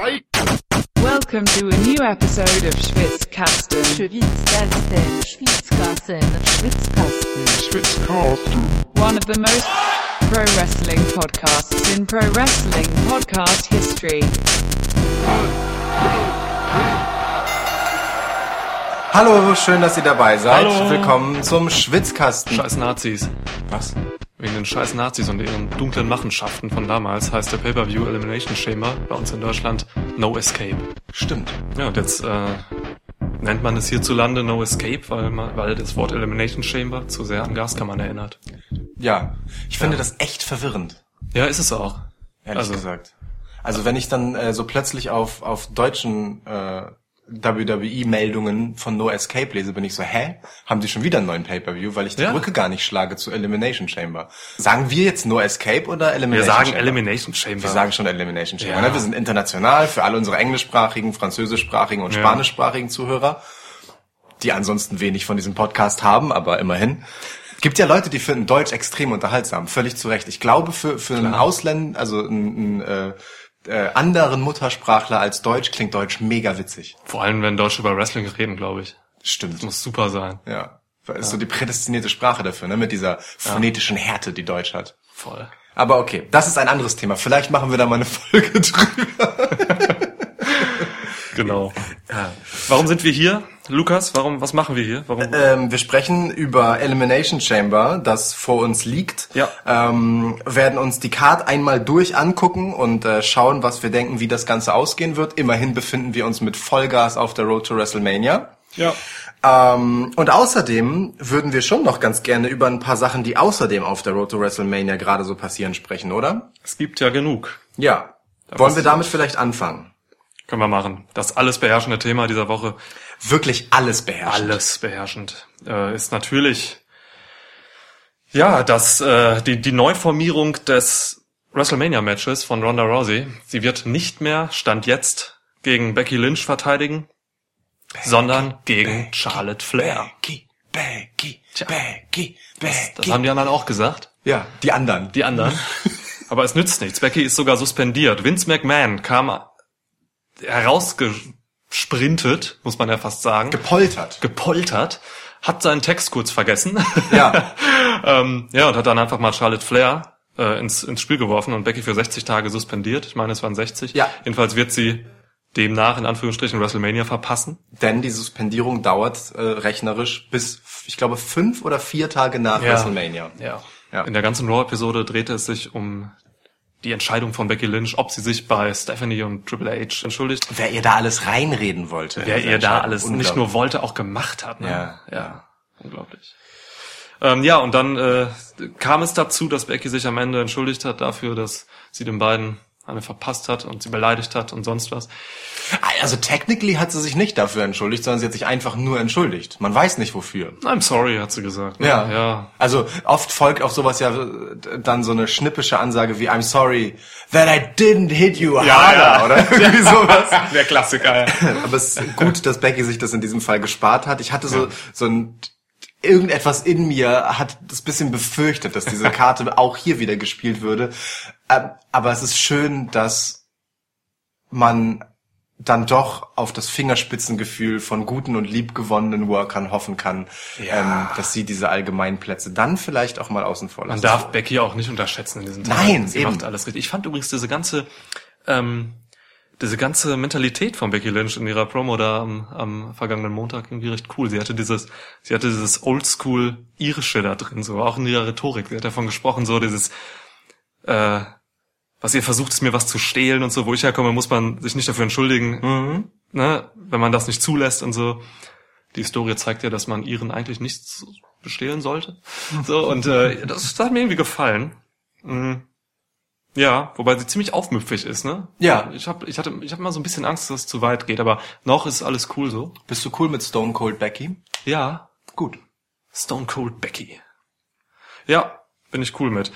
Welcome to a new episode of Schwitzkasten. Schwitzkasten, Schwitzkasten, Schwitzkasten. One of the most pro wrestling podcasts in pro wrestling podcast history. Hallo, schön, dass ihr dabei seid. Hallo. Willkommen zum Schwitzkasten. Scheiß Nazis. Was? Wegen den scheiß Nazis und ihren dunklen Machenschaften von damals heißt der Pay-Per-View Elimination Chamber bei uns in Deutschland No Escape. Stimmt. Ja, und jetzt äh, nennt man es hierzulande No Escape, weil, man, weil das Wort Elimination Chamber zu sehr an Gaskammern erinnert. Ja, ich finde das echt verwirrend, Ja, ist es auch. ehrlich Also- gesagt. Also wenn ich dann äh, so plötzlich auf, auf deutschen äh, WWE-Meldungen von No Escape lese, bin ich so, hä? Haben die schon wieder einen neuen Pay-Per-View? Weil ich die Ja. Brücke gar nicht schlage zu Elimination Chamber. Sagen wir jetzt No Escape oder Elimination Wir sagen Chamber? Elimination Chamber. Wir sagen schon Elimination Chamber. Ja. Ne? Wir sind international für alle unsere englischsprachigen, französischsprachigen und Ja. spanischsprachigen Zuhörer, die ansonsten wenig von diesem Podcast haben, aber immerhin. Gibt ja Leute, die finden Deutsch extrem unterhaltsam, völlig zu Recht. Ich glaube, für, für einen Ausländer, also einen, einen äh, äh, anderen Muttersprachler als Deutsch, klingt Deutsch mega witzig. Vor allem, wenn Deutsche über Wrestling reden, glaube ich. Stimmt. Muss super sein. Ja. Ist so die prädestinierte Sprache dafür, ne? Mit dieser phonetischen Härte, die Deutsch hat. Voll. Aber okay, das ist ein anderes Thema. Vielleicht machen wir da mal eine Folge drüber. Genau. Warum sind wir hier, Lukas? Warum? Was machen wir hier? Warum? Ähm, wir sprechen über Elimination Chamber, das vor uns liegt. Ja. Ähm, werden uns die Card einmal durch angucken und äh, schauen, was wir denken, wie das Ganze ausgehen wird. Immerhin befinden wir uns mit Vollgas auf der Road to WrestleMania. ja. Ähm, und außerdem würden wir schon noch ganz gerne über ein paar Sachen, die außerdem auf der Road to WrestleMania gerade so passieren, sprechen, oder? Es gibt ja genug. Ja. Wollen wir damit vielleicht anfangen? Können wir machen. Das alles beherrschende Thema dieser Woche, Wirklich alles beherrschen. alles beherrschend, äh, ist natürlich ja das äh, die die Neuformierung des WrestleMania Matches von Ronda Rousey. Sie wird nicht mehr Stand jetzt gegen Becky Lynch verteidigen, sondern gegen Charlotte Flair. Becky, Becky, Becky, Becky. Das haben die anderen auch gesagt. ja, die anderen. Die anderen. Aber es nützt nichts. Becky ist sogar suspendiert. Vince McMahon kam herausgesprintet, muss man ja fast sagen. Gepoltert. gepoltert, hat seinen Text kurz vergessen. Ja. ähm, ja, und hat dann einfach mal Charlotte Flair äh, ins, ins Spiel geworfen und Becky für 60 Tage suspendiert. Ich meine, es waren 60. Ja. Jedenfalls wird sie demnach in Anführungsstrichen WrestleMania verpassen. Denn die Suspendierung dauert äh, rechnerisch bis, ich glaube, fünf oder vier Tage nach Ja. WrestleMania. Ja. Ja. In der ganzen Raw-Episode drehte es sich um die Entscheidung von Becky Lynch, ob sie sich bei Stephanie und Triple H entschuldigt. Wer ihr da alles reinreden wollte. Wer ihr da alles nicht nur wollte, auch gemacht hat. Ne? Ja. ja, unglaublich. Ähm, ja, und dann äh, kam es dazu, dass Becky sich am Ende entschuldigt hat dafür, dass sie den beiden eine verpasst hat und sie beleidigt hat und sonst was. Also technically hat sie sich nicht dafür entschuldigt, sondern sie hat sich einfach nur entschuldigt. Man weiß nicht wofür. I'm sorry, hat sie gesagt. ne? Ja. ja. Also oft folgt auf sowas ja äh, dann so eine schnippische Ansage wie I'm sorry that I didn't hit you harder oder irgendwie sowas. Der Klassiker. Ja. Aber es ist gut, dass Becky sich das in diesem Fall gespart hat. Ich hatte so, so ein, irgendetwas in mir hat das bisschen befürchtet, dass diese Karte auch hier wieder gespielt würde. Ähm, Aber es ist schön, dass man dann doch auf das Fingerspitzengefühl von guten und liebgewonnenen Workern hoffen kann, ähm, dass sie diese allgemeinen Plätze dann vielleicht auch mal außen vor Man lassen. darf Becky auch nicht unterschätzen in diesen Tagen. Nein, sie eben. macht alles richtig. Ich fand übrigens diese ganze, ähm, diese ganze Mentalität von Becky Lynch in ihrer Promo da am, am vergangenen Montag irgendwie recht cool. Sie hatte dieses, sie hatte dieses Oldschool irische da drin, so auch in ihrer Rhetorik. Sie hat davon gesprochen, so dieses, äh, was ihr versucht, ist mir was zu stehlen und so. Wo ich herkomme, muss man sich nicht dafür entschuldigen, ne, wenn man das nicht zulässt und so. Die Historie zeigt ja, dass man ihren eigentlich nichts bestehlen sollte. So, und äh, das, das hat mir irgendwie gefallen. Mhm. Ja, wobei sie ziemlich aufmüpfig ist, ne? Ja. Ich hab, ich hatte, ich habe mal so ein bisschen Angst, dass es zu weit geht, aber noch ist alles cool so. Bist du cool mit Stone Cold Becky? Ja, Gut. Stone Cold Becky. Ja, bin ich cool mit.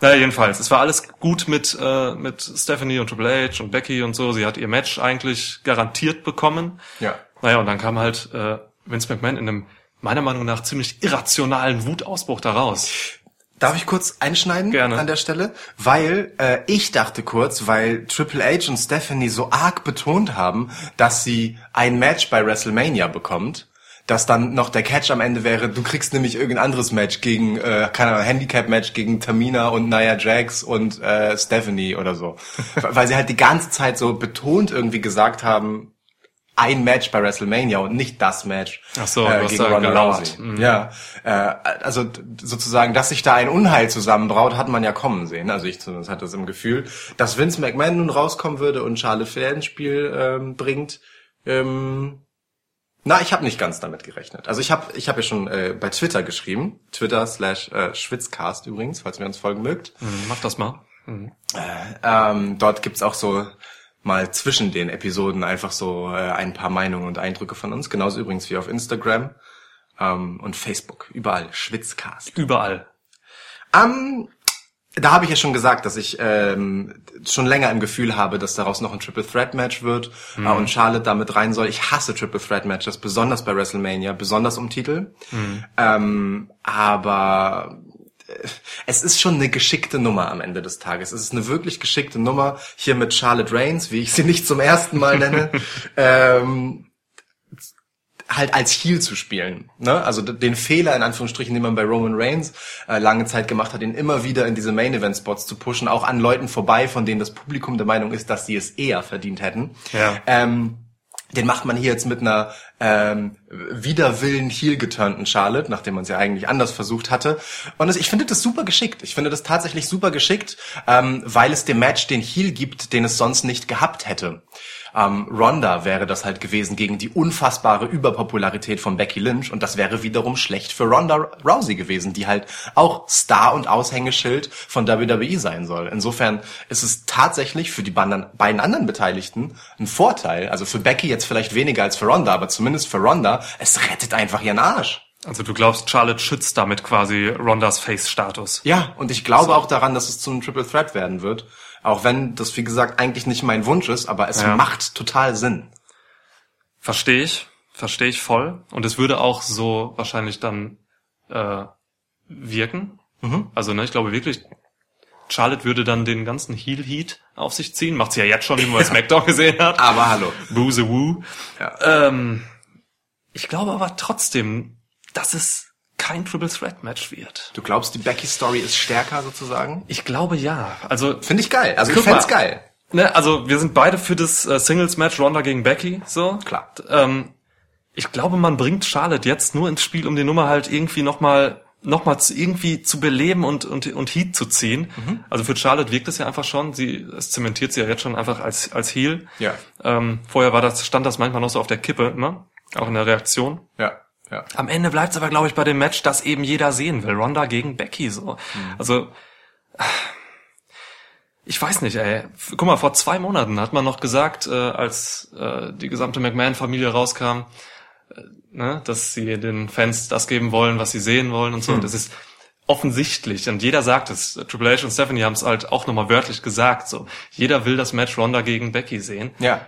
Naja, jedenfalls, es war alles gut mit, äh, mit Stephanie und Triple H und Becky und so. Sie hat ihr Match eigentlich garantiert bekommen. Ja. Naja, und dann kam halt äh, Vince McMahon in einem meiner Meinung nach ziemlich irrationalen Wutausbruch daraus. Darf ich kurz einschneiden Gerne. an der Stelle? Weil äh, ich dachte kurz, weil Triple H und Stephanie so arg betont haben, dass sie ein Match bei WrestleMania bekommt, dass dann noch der Catch am Ende wäre, du kriegst nämlich irgendein anderes Match gegen, äh, keine Ahnung, Handicap-Match gegen Tamina und Nia Jax und äh, Stephanie oder so. weil sie halt die ganze Zeit so betont irgendwie gesagt haben, ein Match bei WrestleMania und nicht das Match Ach so, äh, gegen da Ronda. Rousey. Mhm. Ja, äh, also sozusagen, dass sich da ein Unheil zusammenbraut, hat man ja kommen sehen. Also ich zumindest hatte das im Gefühl, dass Vince McMahon nun rauskommen würde und Charlotte Flair ins Spiel ähm, bringt. Ähm, na, ich habe nicht ganz damit gerechnet. Also ich habe ich hab ja schon äh, bei Twitter geschrieben, Twitter slash äh, Schwitzcast übrigens, falls ihr uns folgen mögt. Hm, Mach das mal. Hm. Ähm, dort gibt's auch so mal zwischen den Episoden einfach so äh, ein paar Meinungen und Eindrücke von uns. Genauso übrigens wie auf Instagram ähm, und Facebook. Überall. Schwitzcast. Überall. Ähm, da habe ich ja schon gesagt, dass ich ähm, schon länger im Gefühl habe, dass daraus noch ein Triple Threat Match wird äh, und Charlotte damit rein soll. Ich hasse Triple Threat Matches, besonders bei WrestleMania, besonders um Titel. Ähm, aber äh, es ist schon eine geschickte Nummer am Ende des Tages. Es ist eine wirklich geschickte Nummer hier mit Charlotte Reigns, wie ich sie nicht zum ersten Mal nenne. ähm, halt als Heel zu spielen. Ne? Also den Fehler, in Anführungsstrichen, den man bei Roman Reigns äh, lange Zeit gemacht hat, ihn immer wieder in diese Main-Event-Spots zu pushen, auch an Leuten vorbei, von denen das Publikum der Meinung ist, dass sie es eher verdient hätten. Ja. Ähm, den macht man hier jetzt mit einer ähm, widerwillen heel geturnten Charlotte, nachdem man es ja eigentlich anders versucht hatte. Und ich finde das super geschickt. Ich finde das tatsächlich super geschickt, ähm, weil es dem Match den Heel gibt, den es sonst nicht gehabt hätte. Ähm, Ronda wäre das halt gewesen gegen die unfassbare Überpopularität von Becky Lynch und das wäre wiederum schlecht für Ronda Rousey gewesen, die halt auch Star und Aushängeschild von WWE sein soll. Insofern ist es tatsächlich für die beiden anderen Beteiligten ein Vorteil. Also für Becky jetzt vielleicht weniger als für Ronda, aber zumindest für Ronda, es rettet einfach ihren Arsch. Also du glaubst, Charlotte schützt damit quasi Rondas Face-Status. Ja, und ich glaube auch daran, dass es zu einem Triple Threat werden wird. Auch wenn das, wie gesagt, eigentlich nicht mein Wunsch ist, aber es Ja. macht total Sinn. Verstehe ich, verstehe ich voll. Und es würde auch so wahrscheinlich dann äh, wirken. Also ne, ich glaube wirklich, Charlotte würde dann den ganzen Heel Heat auf sich ziehen. Macht sie ja jetzt schon, wie man bei SmackDown gesehen hat. Aber hallo. Booze Woo. Ja. Ähm, ich glaube aber trotzdem, dass es kein Triple Threat Match wird. Du glaubst, die Becky-Story ist stärker sozusagen? Ich glaube ja. Also Finde ich geil. Also ich fänd's mal. geil. Ne, also wir sind beide für das äh, Singles-Match Ronda gegen Becky, so. Klar. Ähm, ich glaube, man bringt Charlotte jetzt nur ins Spiel, um die Nummer halt irgendwie nochmal noch mal zu, irgendwie zu beleben und, und, und Heat zu ziehen. Mhm. Also für Charlotte wirkt es ja einfach schon, sie, es zementiert sie ja jetzt schon einfach als, als Heel. Ja. Ähm, vorher war das, stand das manchmal noch so auf der Kippe immer, auch in der Reaktion. Ja. Ja. Am Ende bleibt es aber, glaube ich, bei dem Match, das eben jeder sehen will. Ronda gegen Becky, so. Also, ich weiß nicht, ey. Guck mal, vor zwei Monaten hat man noch gesagt, äh, als äh, die gesamte McMahon-Familie rauskam, äh, ne, dass sie den Fans das geben wollen, was sie sehen wollen und so. Und das ist offensichtlich. Und jeder sagt es. Triple H und Stephanie haben es halt auch nochmal wörtlich gesagt. So, jeder will das Match Ronda gegen Becky sehen. Ja.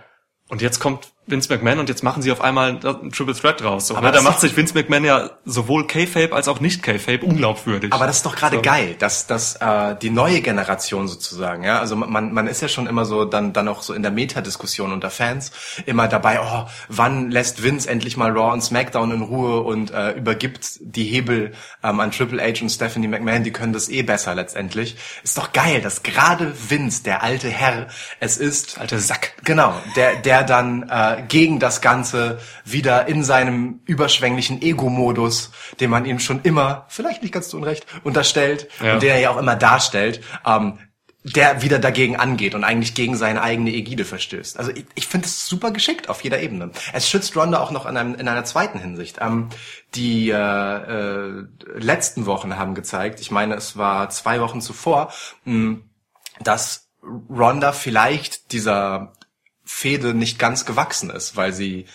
Und jetzt kommt Vince McMahon und jetzt machen sie auf einmal ein Triple Threat raus. So, Aber ne? Da macht sich Vince McMahon ja sowohl K-Fape als auch nicht K-Fape unglaubwürdig. Aber das ist doch gerade So. geil, dass, dass äh, die neue Generation sozusagen, ja, also man, man ist ja schon immer so dann dann auch so in der Metadiskussion unter Fans immer dabei, oh, wann lässt Vince endlich mal Raw und SmackDown in Ruhe und äh, übergibt die Hebel ähm, an Triple H und Stephanie McMahon, die können das eh besser letztendlich. Ist doch geil, dass gerade Vince, der alte Herr, es ist, Alter Sack. Genau, der, der dann äh, gegen das Ganze wieder in seinem überschwänglichen Ego-Modus, den man ihm schon immer, vielleicht nicht ganz zu Unrecht, unterstellt Ja. und den er ja auch immer darstellt, ähm, der wieder dagegen angeht und eigentlich gegen seine eigene Ägide verstößt. Also ich, ich finde es super geschickt auf jeder Ebene. Es schützt Ronda auch noch in, einem, in einer zweiten Hinsicht. Ähm, die äh, äh, letzten Wochen haben gezeigt, ich meine, es war zwei Wochen zuvor, mh, dass Ronda vielleicht dieser Fehde nicht ganz gewachsen ist, weil sie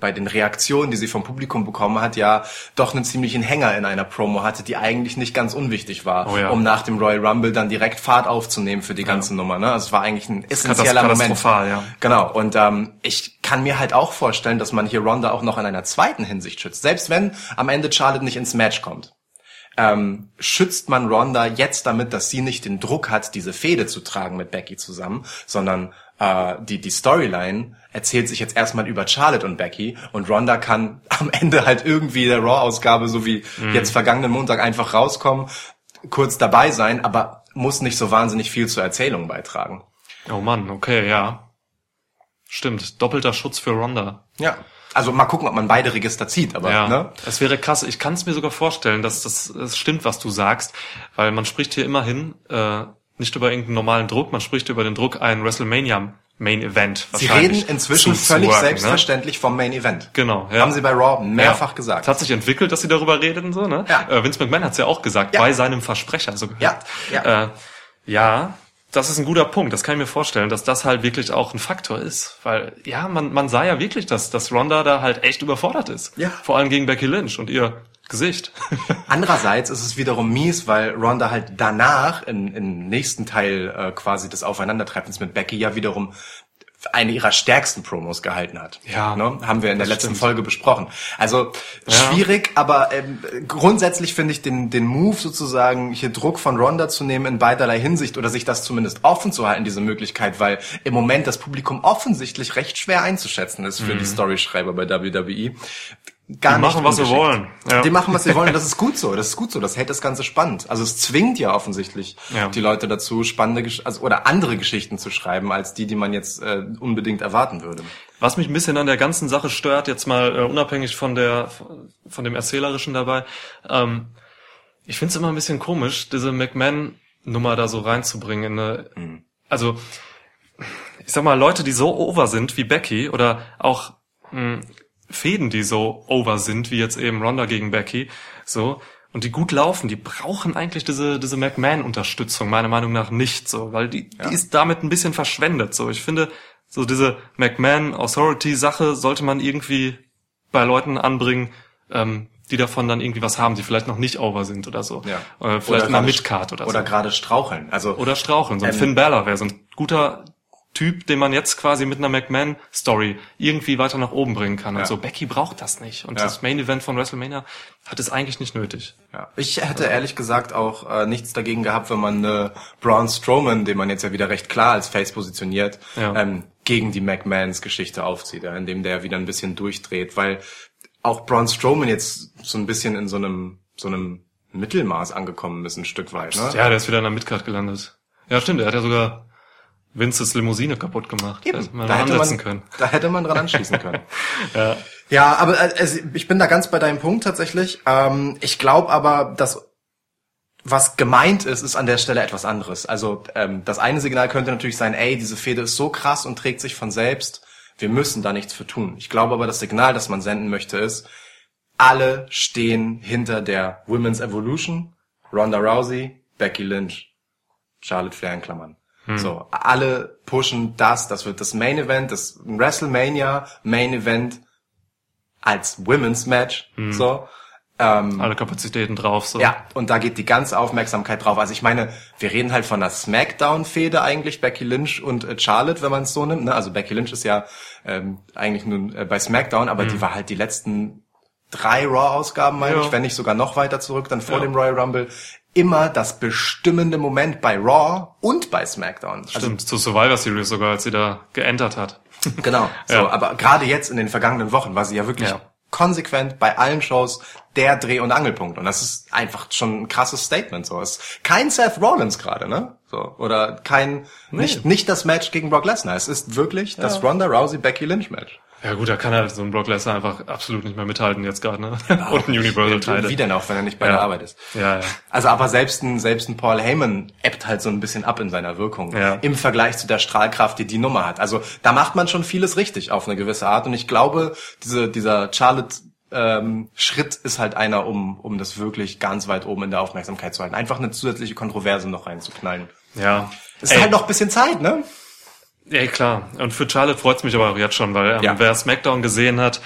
bei den Reaktionen, die sie vom Publikum bekommen hat, ja doch einen ziemlichen Hänger in einer Promo hatte, die eigentlich nicht ganz unwichtig war, Oh ja. um nach dem Royal Rumble dann direkt Fahrt aufzunehmen für die ganze Nummer. Ne? Also es war eigentlich ein essentieller Moment. ja. Genau. Und ähm, ich kann mir halt auch vorstellen, dass man hier Ronda auch noch in einer zweiten Hinsicht schützt, selbst wenn am Ende Charlotte nicht ins Match kommt. ähm, schützt man Ronda jetzt damit, dass sie nicht den Druck hat, diese Fehde zu tragen mit Becky zusammen, sondern äh, die, die Storyline erzählt sich jetzt erstmal über Charlotte und Becky und Ronda kann am Ende halt irgendwie der Raw-Ausgabe, so wie jetzt vergangenen Montag, einfach rauskommen, kurz dabei sein, aber muss nicht so wahnsinnig viel zur Erzählung beitragen. Oh Mann, okay, ja. Stimmt, doppelter Schutz für Ronda. Ja. Also mal gucken, ob man beide Register zieht, aber Ja, ne? es wäre krass. Ich kann es mir sogar vorstellen, dass das, das stimmt, was du sagst, weil man spricht hier immerhin äh, nicht über irgendeinen normalen Druck, man spricht über den Druck, ein WrestleMania Main Event. Sie reden inzwischen völlig worken, selbstverständlich vom Main Event. Ne? Genau, ja. Haben sie bei Raw mehrfach Ja. gesagt. Es hat sich entwickelt, dass sie darüber reden, so, ne? Ja. Äh, Vince McMahon hat es ja auch gesagt, Ja. bei seinem Versprecher, so gehört. Ja, ja. Äh, ja, das ist ein guter Punkt. Das kann ich mir vorstellen, dass das halt wirklich auch ein Faktor ist. Weil, ja, man, man sah ja wirklich, dass, dass Ronda da halt echt überfordert ist. Ja. Vor allem gegen Becky Lynch und ihr Gesicht. Andererseits ist es wiederum mies, weil Ronda halt danach im, im nächsten Teil äh, quasi des Aufeinandertreffens mit Becky ja wiederum eine ihrer stärksten Promos gehalten hat. Ja, ne? haben wir in der letzten stimmt. Folge besprochen. Also Ja. schwierig, aber ähm, grundsätzlich finde ich den den Move sozusagen hier Druck von Ronda zu nehmen in beiderlei Hinsicht oder sich das zumindest offen zu halten diese Möglichkeit, weil im Moment das Publikum offensichtlich recht schwer einzuschätzen ist für die Storyschreiber bei WWE. Gar Mhm. Die machen, was sie wollen. Ja. Die machen, was sie wollen. Das ist gut so. Das ist gut so. Das hält das Ganze spannend. Also es zwingt ja offensichtlich Ja. die Leute dazu, spannende Gesch also, oder andere Geschichten zu schreiben, als die, die man jetzt äh, unbedingt erwarten würde. Was mich ein bisschen an der ganzen Sache stört, jetzt mal äh, unabhängig von der von dem Erzählerischen dabei, ähm, ich finde es immer ein bisschen komisch, diese McMahon-Nummer da so reinzubringen. In eine, Also, ich sag mal, Leute, die so over sind wie Becky oder auch mh, Fäden, die so over sind, wie jetzt eben Ronda gegen Becky, so, und die gut laufen, die brauchen eigentlich diese, diese McMahon-Unterstützung, meiner Meinung nach nicht so, weil die, die ist damit ein bisschen verschwendet, so. Ich finde, so diese McMahon-Authority-Sache sollte man irgendwie bei Leuten anbringen, ähm, die davon dann irgendwie was haben, die vielleicht noch nicht over sind oder so. Ja. Äh, vielleicht in der gerade- Midcard oder, Oder so. gerade straucheln. Also Oder straucheln. So ein Ähm, Finn Balor wäre so ein guter Typ, den man jetzt quasi mit einer McMahon-Story irgendwie weiter nach oben bringen kann. Ja. Und so, Becky braucht das nicht. Und Ja. das Main-Event von WrestleMania hat es eigentlich nicht nötig. Ja. Ich hätte ehrlich gesagt auch äh, nichts dagegen gehabt, wenn man äh, Braun Strowman, den man jetzt ja wieder recht klar als Face positioniert, Ja. ähm, gegen die McMahons Geschichte aufzieht, ja, indem der wieder ein bisschen durchdreht, weil auch Braun Strowman jetzt so ein bisschen in so einem so einem Mittelmaß angekommen ist, ein Stück weit. Ne? Ja, der ist wieder in der Midcard gelandet. Ja, stimmt, er hat ja sogar Vinces Limousine kaputt gemacht. Eben. Da hätte man, können. da hätte man dran anschließen können. Ja. Ja, aber also ich bin da ganz bei deinem Punkt tatsächlich. Ähm, ich glaube aber, dass was gemeint ist, ist an der Stelle etwas anderes. Also ähm, das eine Signal könnte natürlich sein, ey, diese Fehde ist so krass und trägt sich von selbst. Wir müssen da nichts für tun. Ich glaube aber, das Signal, das man senden möchte, ist, alle stehen hinter der Women's Evolution, Ronda Rousey, Becky Lynch, Charlotte Flair in Klammern. So, alle pushen das, das wird das Main Event, das WrestleMania Main Event als Women's Match, so. Ähm, Alle Kapazitäten drauf, so. ja, und da geht die ganze Aufmerksamkeit drauf. Also ich meine, wir reden halt von einer Smackdown-Fehde eigentlich, Becky Lynch und äh, Charlotte, wenn man es so nimmt. Ne? Also Becky Lynch ist ja ähm, eigentlich nun äh, bei Smackdown, aber die war halt die letzten drei Raw-Ausgaben, meine Ja. ich, wenn nicht sogar noch weiter zurück, dann vor Ja. dem Royal Rumble, immer das bestimmende Moment bei Raw und bei Smackdown. Also Stimmt, zu Survivor Series sogar, als sie da geentert hat. Genau. So, Ja. aber gerade jetzt in den vergangenen Wochen war sie ja wirklich Ja. konsequent bei allen Shows der Dreh- und Angelpunkt. Und das ist einfach schon ein krasses Statement. So, es ist kein Seth Rollins gerade, ne? So oder kein nicht nicht das Match gegen Brock Lesnar. Es ist wirklich das Ronda Rousey Becky Lynch Match. Ja gut, da kann halt so ein Brock Lesnar einfach absolut nicht mehr mithalten jetzt gerade, ne? Und ein Universal Title. Wie denn auch, wenn er nicht bei Ja. der Arbeit ist? Ja, ja. Also aber selbst ein, selbst ein Paul Heyman ebbt halt so ein bisschen ab in seiner Wirkung Ja. im Vergleich zu der Strahlkraft, die die Nummer hat. Also da macht man schon vieles richtig auf eine gewisse Art und ich glaube, diese, dieser Charlotte ähm, Schritt ist halt einer, um, um das wirklich ganz weit oben in der Aufmerksamkeit zu halten. Einfach eine zusätzliche Kontroverse noch reinzuknallen. Ja. Es ist halt noch ein bisschen Zeit, ne? Ja, klar. Und für Charlotte freut's mich aber auch jetzt schon, weil ähm, Ja. wer SmackDown gesehen hat,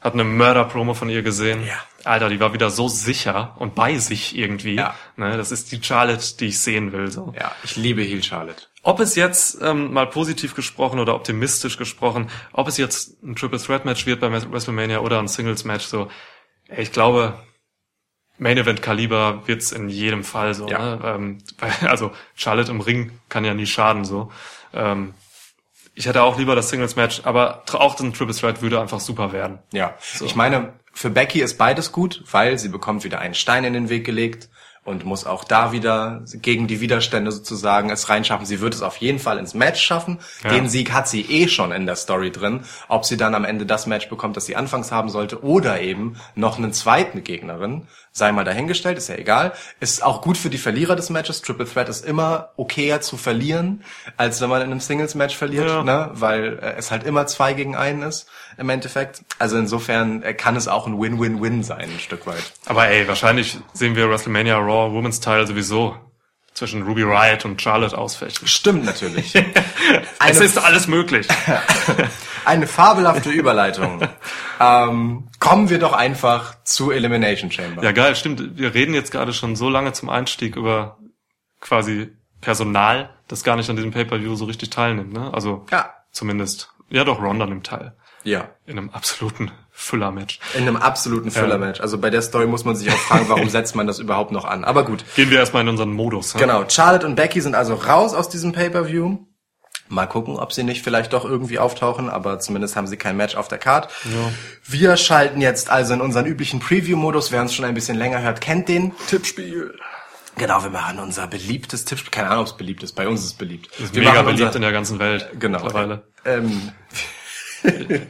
hat eine Mörder-Promo von ihr gesehen. Ja. Alter, die war wieder so sicher und bei sich irgendwie. Ja. Ne, das ist die Charlotte, die ich sehen will. So. Ja, ich liebe Heel Charlotte. Ob es jetzt ähm, mal positiv gesprochen oder optimistisch gesprochen, ob es jetzt ein Triple Threat Match wird bei WrestleMania oder ein Singles Match, so, ey, ich glaube, Main Event Kaliber wird's in jedem Fall so. Ja. Ne? Ähm, also Charlotte im Ring kann ja nie schaden so. Ähm, ich hätte auch lieber das Singles Match, aber auch ein Triple Threat würde einfach super werden. Ja, ich meine, für Becky ist beides gut, weil sie bekommt wieder einen Stein in den Weg gelegt und muss auch da wieder gegen die Widerstände sozusagen es reinschaffen. Sie wird es auf jeden Fall ins Match schaffen. Ja. Den Sieg hat sie eh schon in der Story drin. Ob sie dann am Ende das Match bekommt, das sie anfangs haben sollte, oder eben noch einen zweiten Gegnerin, sei mal dahingestellt, ist ja egal. Ist auch gut für die Verlierer des Matches. Triple Threat ist immer okayer zu verlieren, als wenn man in einem Singles-Match verliert, Ja. ne? weil äh, es halt immer zwei gegen einen ist im Endeffekt. Also insofern äh, kann es auch ein Win-Win-Win sein, ein Stück weit. Aber ey, wahrscheinlich sehen wir WrestleMania Raw Women's Teil sowieso zwischen Ruby Riot und Charlotte ausfechten. Stimmt natürlich. Es ist alles möglich. eine fabelhafte Überleitung. ähm, kommen wir doch einfach zu Elimination Chamber. Ja, geil, stimmt. Wir reden jetzt gerade schon so lange zum Einstieg über quasi Personal, das gar nicht an diesem Pay-Per-View so richtig teilnimmt, ne? Also Ja. zumindest. Ja doch, Ronda nimmt teil. ja. In einem absoluten Füller-Match. In einem absoluten Filler-Match. Also bei der Story muss man sich auch fragen, warum setzt man das überhaupt noch an. Aber gut. Gehen wir erstmal in unseren Modus. ne? Genau, Charlotte und Becky sind also raus aus diesem Pay-Per-View. Mal gucken, ob sie nicht vielleicht doch irgendwie auftauchen, aber zumindest haben sie kein Match auf der Card. Wir schalten jetzt also in unseren üblichen Preview-Modus. Wer uns schon ein bisschen länger hört, kennt den. Tippspiel. Genau, wir machen unser beliebtes Tippspiel. Keine Ahnung, ob es beliebt ist. Bei uns ist es beliebt. Ist wir mega beliebt unser, in der ganzen Welt. Genau. Mittlerweile. Ähm,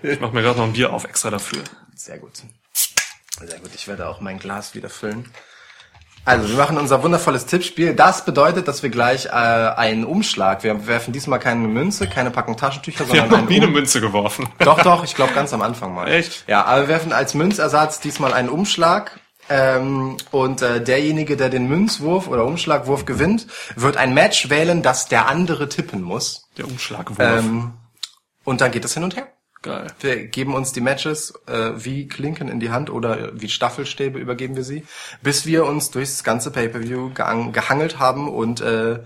Ich mach mir gerade noch ein Bier auf extra dafür. Sehr gut. Sehr gut. Ich werde auch mein Glas wieder füllen. Also, wir machen unser wundervolles Tippspiel. Das bedeutet, dass wir gleich äh, einen Umschlag, wir werfen diesmal keine Münze, keine Packung Taschentücher, Wir haben sondern noch nie eine um Münze geworfen. Doch, doch, ich glaube ganz am Anfang mal. Echt? Ja, aber wir werfen als Münzersatz diesmal einen Umschlag. Ähm, und äh, derjenige, der den Münzwurf oder Umschlagwurf gewinnt, wird ein Match wählen, das der andere tippen muss. Der Umschlagwurf. Ähm, und dann geht es hin und her. Geil. Wir geben uns die Matches äh, wie Klinken in die Hand oder wie Staffelstäbe übergeben wir sie, bis wir uns durchs ganze Pay-per-View gehang- gehangelt haben und äh,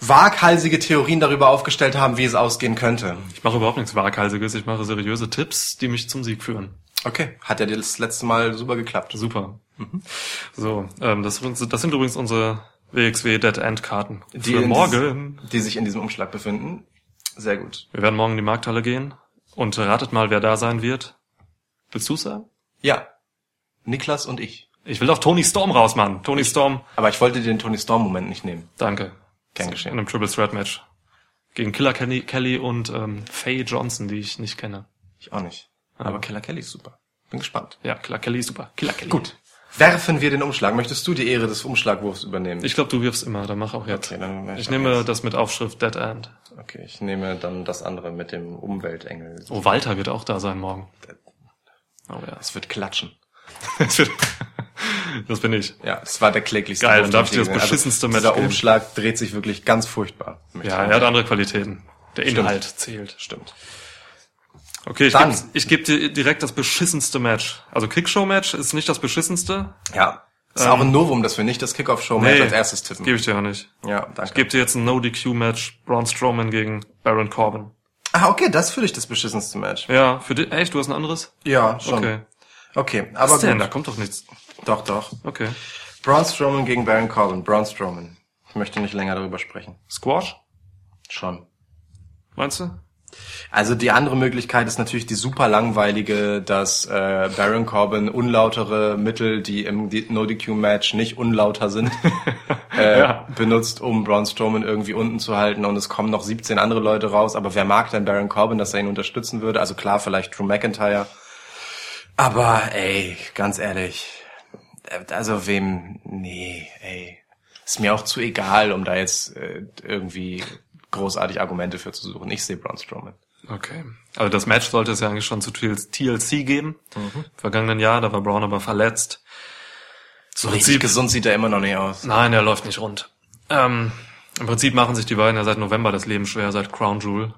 waghalsige Theorien darüber aufgestellt haben, wie es ausgehen könnte. Ich mache überhaupt nichts Waghalsiges. Ich mache seriöse Tipps, die mich zum Sieg führen. Okay, hat ja das letzte Mal super geklappt. Super. So, ähm, das, das sind übrigens unsere WXW Dead End Karten. Die Für morgen. Die sich in diesem Umschlag befinden. Sehr gut. Wir werden morgen in die Markthalle gehen. Und ratet mal, wer da sein wird. Willst du sagen? Ja, Niklas und ich. Ich will auf Tony Storm raus, Mann. Tony Storm. Aber ich wollte den Tony Storm Moment nicht nehmen. Danke. Gern In geschehen. einem Triple Threat Match. Gegen Killer Kelly, Kelly und ähm, Faye Johnson, die ich nicht kenne. Ich auch nicht. Aber Killer Kelly ist super. Bin gespannt. Ja, Killer Kelly ist super. Killer Kelly. Gut. Werfen wir den Umschlag. Möchtest du die Ehre des Umschlagwurfs übernehmen? Ich glaube, du wirfst immer. Dann mach auch jetzt. Okay, dann ich ich nehme jetzt. das mit Aufschrift Dead End. Okay, ich nehme dann das andere mit dem Umweltengel. Oh, Walter wird auch da sein morgen. Oh ja. Es wird klatschen. Das bin ich. Ja, es war der kläglichste. Geil, dann darf ich dir das habe. beschissenste Dieser geben. Umschlag dreht sich wirklich ganz furchtbar. Ja, er hat andere Qualitäten. Der Stimmt. Inhalt zählt. Stimmt. Okay, ich gebe ich geb dir direkt das beschissenste Match. Also Kickshow-Match ist nicht das beschissenste. Ja. Ist auch ein Novum, dass wir nicht das Kickoff-Show-Match als erstes tippen. gebe ich dir auch nicht. Ja, danke. Ich gebe dir jetzt ein No-DQ-Match. Braun Strowman gegen Baron Corbin. ah, okay, das ist für dich das beschissenste Match. Ja, für dich, echt, du hast ein anderes? Ja, schon. Okay. Okay, aber Was denn? Da gut. kommt doch nichts. Doch, doch. Okay. Braun Strowman gegen Baron Corbin. Braun Strowman. Ich möchte nicht länger darüber sprechen. Squash? Schon. Meinst du? Also die andere Möglichkeit ist natürlich die super langweilige, dass äh, Baron Corbin unlautere Mittel, die im D- No-DQ-Match nicht unlauter sind, äh, Ja. benutzt, um Braun Strowman irgendwie unten zu halten und es kommen noch 17 andere Leute raus. Aber wer mag denn Baron Corbin, dass er ihn unterstützen würde? Also klar, vielleicht Drew McIntyre. Aber ey, ganz ehrlich, äh, also wem, nee, ey, ist mir auch zu egal, um da jetzt äh, irgendwie großartig Argumente für zu suchen. Ich sehe Braun Strowman. Okay. Also das Match sollte es ja eigentlich schon zu TLC geben. Mhm. Vergangenen Jahr, da war Braun aber verletzt. So richtig Prinzip- gesund sieht er immer noch nicht aus. Nein, er läuft nicht rund. Ähm, Im Prinzip machen sich die beiden ja seit November das Leben schwer, seit Crown Jewel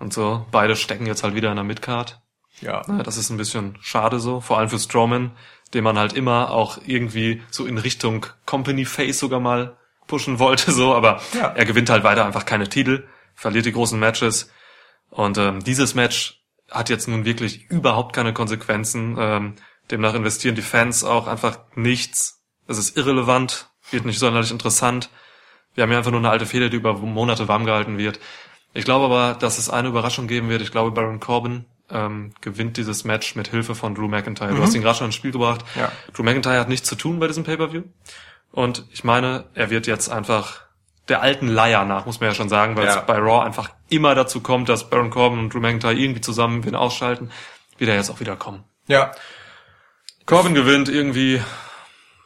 und so. Beide stecken jetzt halt wieder in der Midcard. Ja. Ja, das ist ein bisschen schade so, vor allem für Strowman, den man halt immer auch irgendwie so in Richtung Company Face sogar mal pushen wollte, so, aber Ja. er gewinnt halt weiter einfach keine Titel, verliert die großen Matches und ähm, dieses Match hat jetzt nun wirklich überhaupt keine Konsequenzen. Ähm, Demnach investieren die Fans auch einfach nichts. Es ist irrelevant, wird nicht sonderlich interessant. Wir haben ja einfach nur eine alte Fehde, die über Monate warm gehalten wird. Ich glaube aber, dass es eine Überraschung geben wird. Ich glaube, Baron Corbin ähm, gewinnt dieses Match mit Hilfe von Drew McIntyre. Du hast ihn gerade schon ins Spiel gebracht. Ja. Drew McIntyre hat nichts zu tun bei diesem Pay-Per-View. Und ich meine, er wird jetzt einfach der alten Leier nach, muss man ja schon sagen, weil Ja. es bei Raw einfach immer dazu kommt, dass Baron Corbin und Drew McIntyre irgendwie zusammen wen ausschalten, wird er jetzt auch wieder kommen. Ja. Corbin gewinnt irgendwie,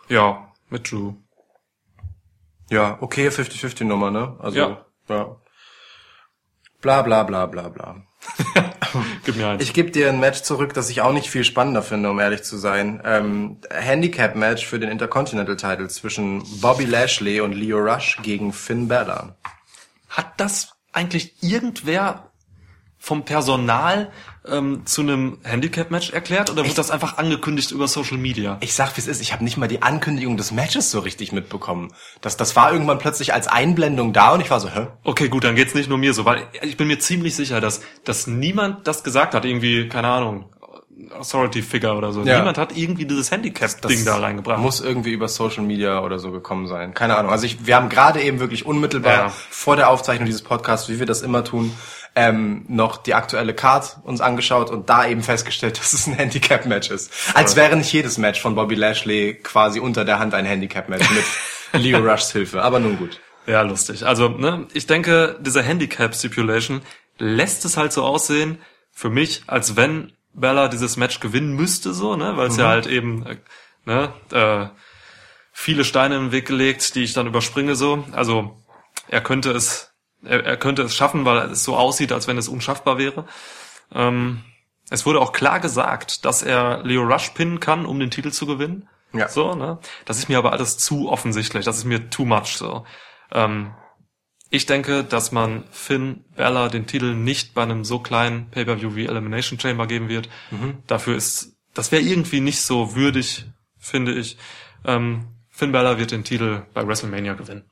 ja, mit Drew. Ja, okay, 50-50 Nummer, ne? Also, Ja. ja. Bla bla bla bla bla. Gib mir eins. Ich gebe dir ein Match zurück, das ich auch nicht viel spannender finde, um ehrlich zu sein. Ähm, Handicap-Match für den Intercontinental-Title zwischen Bobby Lashley und Leo Rush gegen Finn Balor. Hat das eigentlich irgendwer vom Personal ähm, zu einem Handicap-Match erklärt oder wird das einfach angekündigt über Social Media? Ich sag, wie es ist, ich habe nicht mal die Ankündigung des Matches so richtig mitbekommen. Das, das war irgendwann plötzlich als Einblendung da und ich war so, hä? Okay, gut, dann geht's nicht nur mir so, weil ich bin mir ziemlich sicher, dass, dass niemand das gesagt hat, irgendwie, keine Ahnung, Authority Figure oder so. Ja. Niemand hat irgendwie dieses Handicap-Ding da reingebracht. Muss irgendwie über Social Media oder so gekommen sein. Keine Ahnung. Also ich, wir haben gerade eben wirklich unmittelbar Ja. vor der Aufzeichnung dieses Podcasts, wie wir das immer tun, ähm, noch die aktuelle Card uns angeschaut und da eben festgestellt, dass es ein Handicap-Match ist. Als wäre nicht jedes Match von Bobby Lashley quasi unter der Hand ein Handicap-Match mit Leo Rushs Hilfe. Aber nun gut. Ja, lustig. Also, ne, ich denke, diese Handicap-Stipulation lässt es halt so aussehen, für mich, als wenn Bella dieses Match gewinnen müsste, so, ne, weil es ja halt eben, äh, ne, äh, viele Steine im Weg gelegt, die ich dann überspringe, so. Also, er könnte es, er, er könnte es schaffen, weil es so aussieht, als wenn es unschaffbar wäre. Ähm, es wurde auch klar gesagt, dass er Leo Rush pinnen kann, um den Titel zu gewinnen. Ja. So, ne? Das ist mir aber alles zu offensichtlich. Das ist mir too much, so. Ähm, ich denke, dass man Finn Balor den Titel nicht bei einem so kleinen Pay-Per-View wie Elimination Chamber geben wird. Dafür ist, das wäre irgendwie nicht so würdig, finde ich. Ähm, Finn Balor wird den Titel bei WrestleMania gewinnen.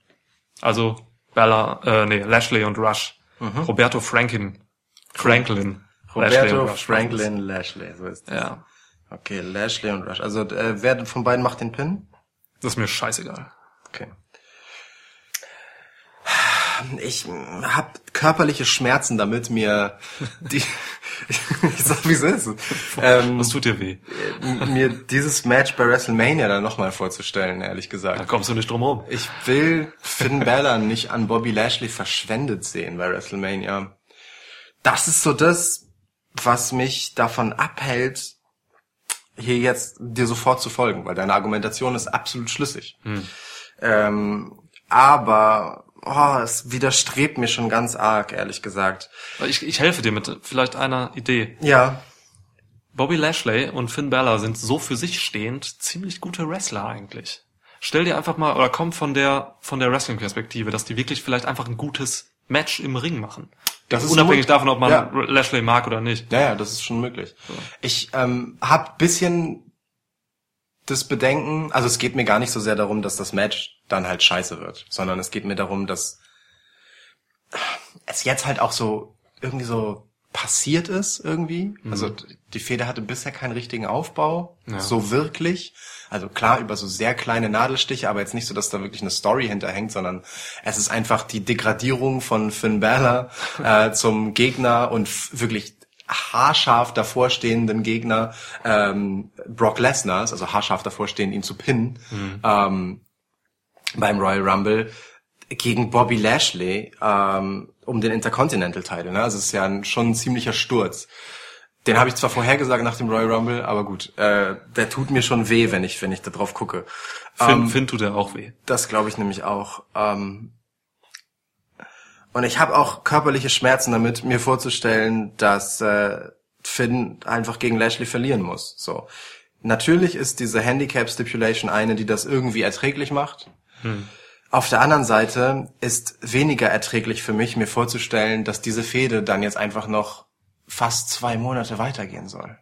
Also Balor, äh, nee, Lashley und Rush. Roberto Franklin. Franklin. Lashley Roberto und Rush. Franklin Lashley, so ist es. Ja. Okay, Lashley und Rush. Also äh, wer von beiden macht den Pin? Das ist mir scheißegal. Okay. Ich habe körperliche Schmerzen damit, mir die ich sag wie es ist, ähm, Was tut dir weh? mir dieses Match bei WrestleMania dann nochmal vorzustellen, ehrlich Da gesagt. kommst du nicht drum rum. Ich will Finn Balor nicht an Bobby Lashley verschwendet sehen bei WrestleMania. Das ist so das, was mich davon abhält, hier jetzt dir sofort zu folgen, weil deine Argumentation ist absolut schlüssig. Ähm, aber oh, es widerstrebt mir schon ganz arg, ehrlich gesagt. Ich, ich helfe dir mit vielleicht einer Idee. Ja, Bobby Lashley und Finn Balor sind so für sich stehend ziemlich gute Wrestler eigentlich. Stell dir einfach mal, oder komm von der, von der Wrestling-Perspektive, dass die wirklich vielleicht einfach ein gutes Match im Ring machen. Das ist Unabhängig davon, ob man Ja. Lashley mag oder nicht. Ja, ja, das ist schon möglich. Ich ähm, habe bisschen das Bedenken, also es geht mir gar nicht so sehr darum, dass das Match dann halt scheiße wird, sondern es geht mir darum, dass es jetzt halt auch so irgendwie so passiert ist irgendwie. Also die Feder hatte bisher keinen richtigen Aufbau, so wirklich. Also klar über so sehr kleine Nadelstiche, aber jetzt nicht so, dass da wirklich eine Story hinterhängt, sondern es ist einfach die Degradierung von Finn Balor äh, zum Gegner und wirklich haarscharf davor stehenden Gegner ähm, Brock Lesners, also haarscharf davor stehen, ihn zu pinnen ähm, beim Royal Rumble gegen Bobby Lashley ähm, um den Intercontinental Title. Ne? Also es ist ja ein, schon ein ziemlicher Sturz. Den habe ich zwar vorhergesagt nach dem Royal Rumble, aber gut, äh, der tut mir schon weh, wenn ich wenn ich da drauf gucke. Finn, Ähm, Finn tut er auch weh. das glaube ich nämlich auch. Ähm, und ich habe auch körperliche Schmerzen damit, mir vorzustellen, dass äh, Finn einfach gegen Lashley verlieren muss. So. Natürlich ist diese Handicap Stipulation eine, die das irgendwie erträglich macht. Auf der anderen Seite ist weniger erträglich für mich, mir vorzustellen, dass diese Fehde dann jetzt einfach noch fast zwei Monate weitergehen soll.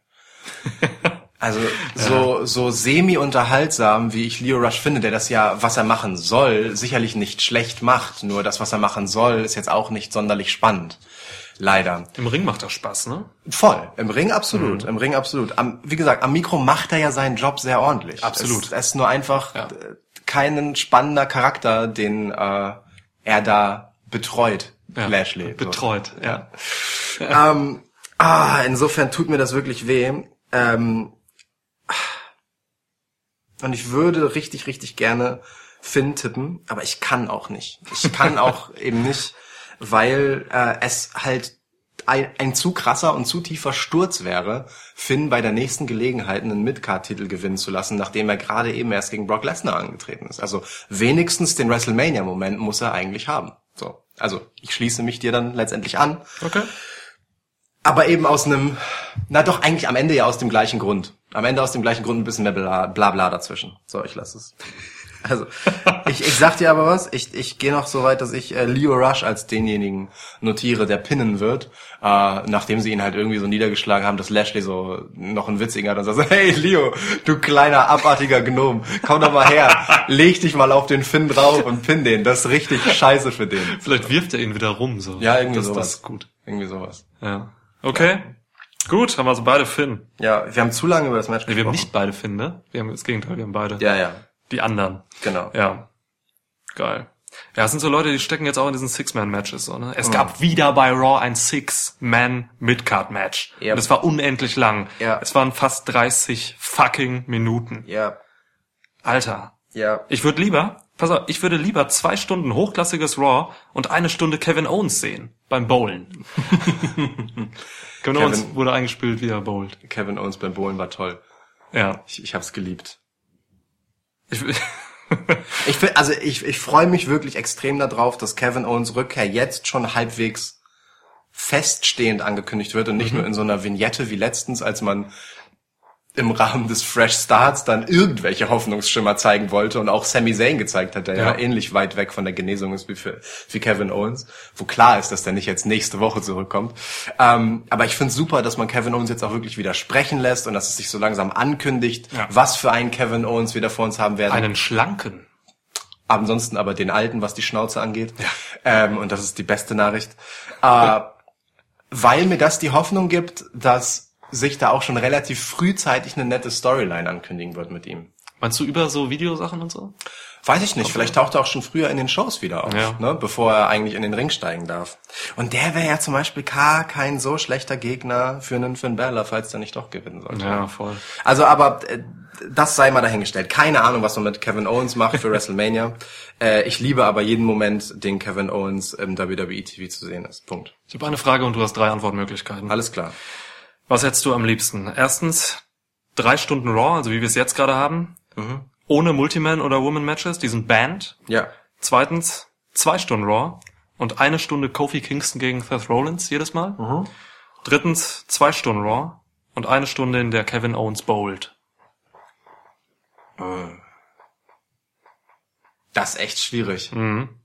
Also so, so semi-unterhaltsam, wie ich Leo Rush finde, der das ja, was er machen soll, sicherlich nicht schlecht macht. Nur das, was er machen soll, ist jetzt auch nicht sonderlich spannend. Leider. Im Ring macht das Spaß, ne? Voll. Im Ring absolut. Mhm. Im Ring absolut. Am, wie gesagt, am Mikro macht er ja seinen Job sehr ordentlich. Absolut. Es, es ist nur einfach Ja. äh, keinen spannender Charakter, den äh, er da betreut. Ja. Lashley. So. Betreut, ja. Ähm, ah, insofern tut mir das wirklich weh. Ähm, und ich würde richtig, richtig gerne Finn tippen, aber ich kann auch nicht. Ich kann auch eben nicht, weil äh, es halt ein, ein zu krasser und zu tiefer Sturz wäre, Finn bei der nächsten Gelegenheit einen Midcard-Titel gewinnen zu lassen, nachdem er gerade eben erst gegen Brock Lesnar angetreten ist. Also wenigstens den WrestleMania-Moment muss er eigentlich haben. So, also ich schließe mich dir dann letztendlich an. Okay. Aber eben aus einem, na doch eigentlich am Ende ja aus dem gleichen Grund. Am Ende aus dem gleichen Grund ein bisschen mehr bla bla, dazwischen. So, ich lasse es. Also, ich, ich sag dir aber was, ich, ich gehe noch so weit, dass ich äh, Leo Rush als denjenigen notiere, der pinnen wird, äh, nachdem sie ihn halt irgendwie so niedergeschlagen haben, dass Lashley so noch einen witzigen hat und sagt, so, hey Leo, du kleiner abartiger Gnom, komm doch mal her, leg dich mal auf den Finn drauf und pin den, das ist richtig scheiße für den. Vielleicht wirft er ihn wieder rum, so. Ja, irgendwie das, sowas. Das ist gut. Irgendwie sowas. Ja. Okay. Gut, haben wir also beide Finn. Ja, wir haben zu lange über das Match Nee, wir haben gesprochen. nicht beide Finn, ne? Wir haben das Gegenteil, wir haben beide. Ja, ja, Die anderen. genau. Ja. Geil. Ja, es sind so Leute, die stecken jetzt auch in diesen Six-Man-Matches. So, ne? Es gab wieder bei Raw ein Six-Man-Midcard-Match. Yep. Und es war unendlich lang. Ja. Es waren fast 30 fucking Minuten. Ja, Alter. ja. Ich würde lieber, pass auf, ich würde lieber zwei Stunden hochklassiges Raw und eine Stunde Kevin Owens sehen. Beim Bowlen. Kevin, Owens wurde eingespielt, wie er bowlt. Kevin Owens beim Bowlen war toll. Ja. Ich, ich hab's geliebt. Ich, Ich will, also ich, ich freue mich wirklich extrem darauf, dass Kevin Owens Rückkehr jetzt schon halbwegs feststehend angekündigt wird und nicht nur in so einer Vignette wie letztens, als man im Rahmen des Fresh Starts dann irgendwelche Hoffnungsschimmer zeigen wollte und auch Sami Zayn gezeigt hat, der ja, Ja. ähnlich weit weg von der Genesung ist wie, für, wie Kevin Owens, wo klar ist, dass der nicht jetzt nächste Woche zurückkommt. Ähm, aber ich finde super, dass man Kevin Owens jetzt auch wirklich wieder sprechen lässt und dass es sich so langsam ankündigt, Ja. was für einen Kevin Owens wir da vor uns haben werden. einen schlanken. Ansonsten aber den alten, was die Schnauze angeht. Ähm, und das ist die beste Nachricht. Äh, weil mir das die Hoffnung gibt, dass sich da auch schon relativ frühzeitig eine nette Storyline ankündigen wird mit ihm. Meinst du über so Videosachen und so? Weiß ich nicht, vielleicht taucht er auch schon früher in den Shows wieder auf, Ja. ne, bevor er eigentlich in den Ring steigen darf. Und der wäre ja zum Beispiel gar kein so schlechter Gegner für einen Finn Balor, falls der nicht doch gewinnen sollte. Ja, voll. Also, aber äh, das sei mal dahingestellt. Keine Ahnung, was man mit Kevin Owens macht für WrestleMania. Äh, ich liebe aber jeden Moment, den Kevin Owens im WWE TV zu sehen ist. Punkt. Ich habe eine Frage und du hast drei Antwortmöglichkeiten. Alles klar. Was hättest du am liebsten? Erstens, drei Stunden Raw, also wie wir es jetzt gerade haben, ohne Multiman- oder Woman-Matches, die sind banned. Ja. Zweitens, zwei Stunden Raw und eine Stunde Kofi Kingston gegen Seth Rollins jedes Mal. Drittens, zwei Stunden Raw und eine Stunde, in der Kevin Owens bowlt. Das ist echt schwierig. Mhm.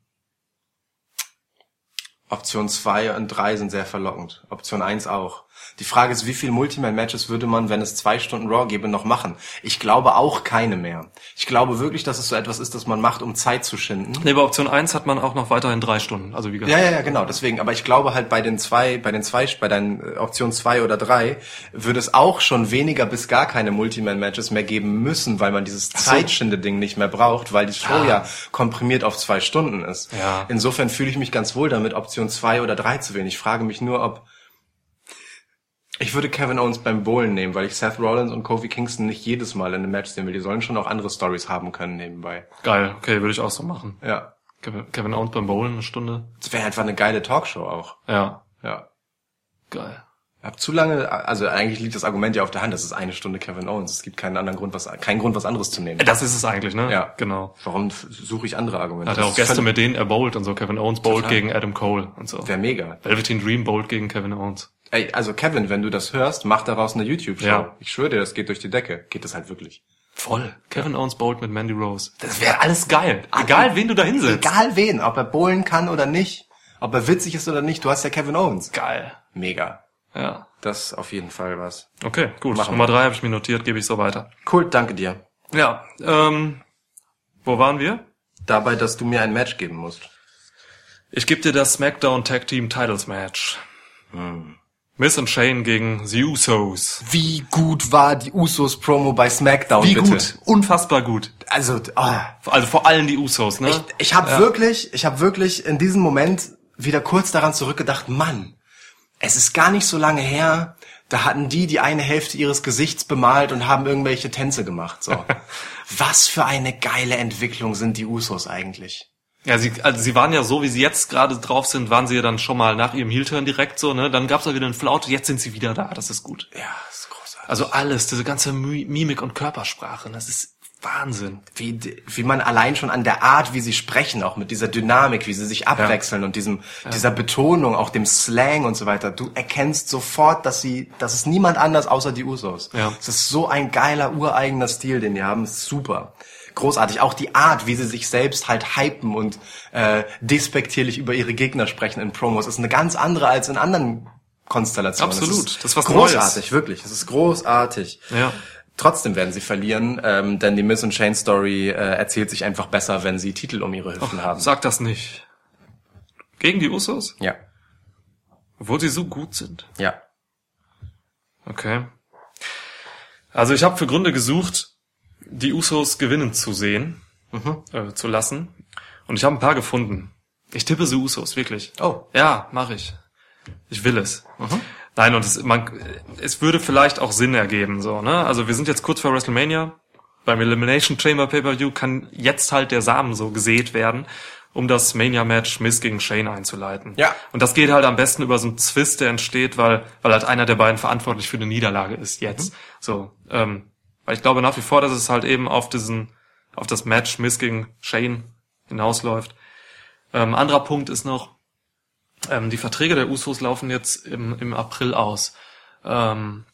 Option 2 und 3 sind sehr verlockend. Option 1 auch. Die Frage ist, wie viel Multiman-Matches würde man, wenn es zwei Stunden Raw gäbe, noch machen? Ich glaube auch keine mehr. Ich glaube wirklich, dass es so etwas ist, das man macht, um Zeit zu schinden. Nee, bei Option 1 hat man auch noch weiterhin drei Stunden. Also wie Ja, gesagt. ja, ja, genau, deswegen. Aber ich glaube halt bei den zwei, bei den zwei, bei deinen äh, Option zwei oder drei würde es auch schon weniger bis gar keine Multiman-Matches mehr geben müssen, weil man dieses so. Zeitschinde-Ding nicht mehr braucht, weil die Show Ah. ja komprimiert auf zwei Stunden ist. Ja. Insofern fühle ich mich ganz wohl damit, Option zwei oder drei zu wählen. Ich frage mich nur, ob ich würde Kevin Owens beim Bowlen nehmen, weil ich Seth Rollins und Kofi Kingston nicht jedes Mal in einem Match sehen will. Die sollen schon auch andere Stories haben können nebenbei. Geil, okay, würde ich auch so machen. Ja. Kevin Kevin Owens beim Bowlen eine Stunde. Das wäre einfach eine geile Talkshow auch. Ja, Ja. geil. Ich hab zu lange, also eigentlich liegt das Argument ja auf der Hand, das ist eine Stunde Kevin Owens. Es gibt keinen anderen Grund, was, keinen Grund, was anderes zu nehmen. Das ist es eigentlich, ne? Ja. Genau. Warum suche ich andere Argumente? Hat er auch Gäste, mit denen er bowlt und so. Kevin Owens bowlt gegen Adam Cole und so. Wäre mega. Velveteen Dream bowlt gegen Kevin Owens. Ey, also Kevin, wenn du das hörst, mach daraus eine YouTube-Show. Ja. Ich schwöre dir, das geht durch die Decke. Geht das halt wirklich. Voll. Kevin Owens bowlt mit Mandy Rose. Das wäre alles geil. Egal, wen du da hinsetzt. Egal wen, ob er bowlen kann oder nicht, ob er witzig ist oder nicht, du hast ja Kevin Owens. Geil. Mega. Ja. Das auf jeden Fall was. Okay, gut. Machen Nummer drei habe ich mir notiert, gebe ich so weiter. Cool, danke dir. Ja, ähm, wo waren wir? Dabei, dass du mir ein Match geben musst. Ich gebe dir das SmackDown Tag Team Titles Match. Miss und Shane gegen The Usos. Wie gut war die Usos Promo bei SmackDown, Wie bitte? gut, unfassbar gut. Also, oh, Also vor allem die Usos, ne? ich, ich habe wirklich, ich habe wirklich in diesem Moment wieder kurz daran zurückgedacht, Mann, es ist gar nicht so lange her, da hatten die die eine Hälfte ihres Gesichts bemalt und haben irgendwelche Tänze gemacht. So, was für eine geile Entwicklung sind die Usos eigentlich? Ja, sie, also sie waren ja so, wie sie jetzt gerade drauf sind, waren sie ja dann schon mal nach ihrem Heel-Turn direkt so, ne? Dann gab's da wieder einen Flaut, jetzt sind sie wieder da, das ist gut. Ja, das ist großartig. Also alles, diese ganze Mi- Mimik und Körpersprache, das ist Wahnsinn. wie, wie man allein schon an der Art, wie sie sprechen, auch mit dieser Dynamik, wie sie sich abwechseln und diesem, dieser Betonung, auch dem Slang und so weiter. Du erkennst sofort, dass sie, das ist niemand anders außer die Usos. Ja. Es ist so ein geiler, ureigener Stil, den die haben. Super. Großartig. Auch die Art, wie sie sich selbst halt hypen und äh, despektierlich über ihre Gegner sprechen in Promos, ist eine ganz andere als in anderen Konstellationen. Absolut. Es ist Das ist was großartig, Neues. wirklich. Es ist großartig. Ja. Trotzdem werden sie verlieren, ähm, denn die Miss und Shane Story äh, erzählt sich einfach besser, wenn sie Titel um ihre Hüften haben. Sag das nicht. Gegen die Usos? Ja, Obwohl sie so gut sind. ja. Okay. Also ich habe für Gründe gesucht, die Usos gewinnen zu sehen, äh, zu lassen. Und ich habe ein paar gefunden. Ich tippe sie Usos, wirklich. Oh. Ja, mache ich. Ich will es. Nein, und es, man, es würde vielleicht auch Sinn ergeben, so, ne? Also wir sind jetzt kurz vor WrestleMania. Beim Elimination Chamber Pay-Per-View kann jetzt halt der Samen so gesät werden, um das Mania-Match Miss gegen Shane einzuleiten. Ja. Und das geht halt am besten über so einen Zwist, der entsteht, weil, weil halt einer der beiden verantwortlich für eine Niederlage ist jetzt. So, ähm, weil ich glaube nach wie vor, dass es halt eben auf diesen, auf das Match Miss gegen Shane hinausläuft. Ähm, anderer Punkt ist noch, ähm, die Verträge der Usos laufen jetzt im, im April aus. Ähm,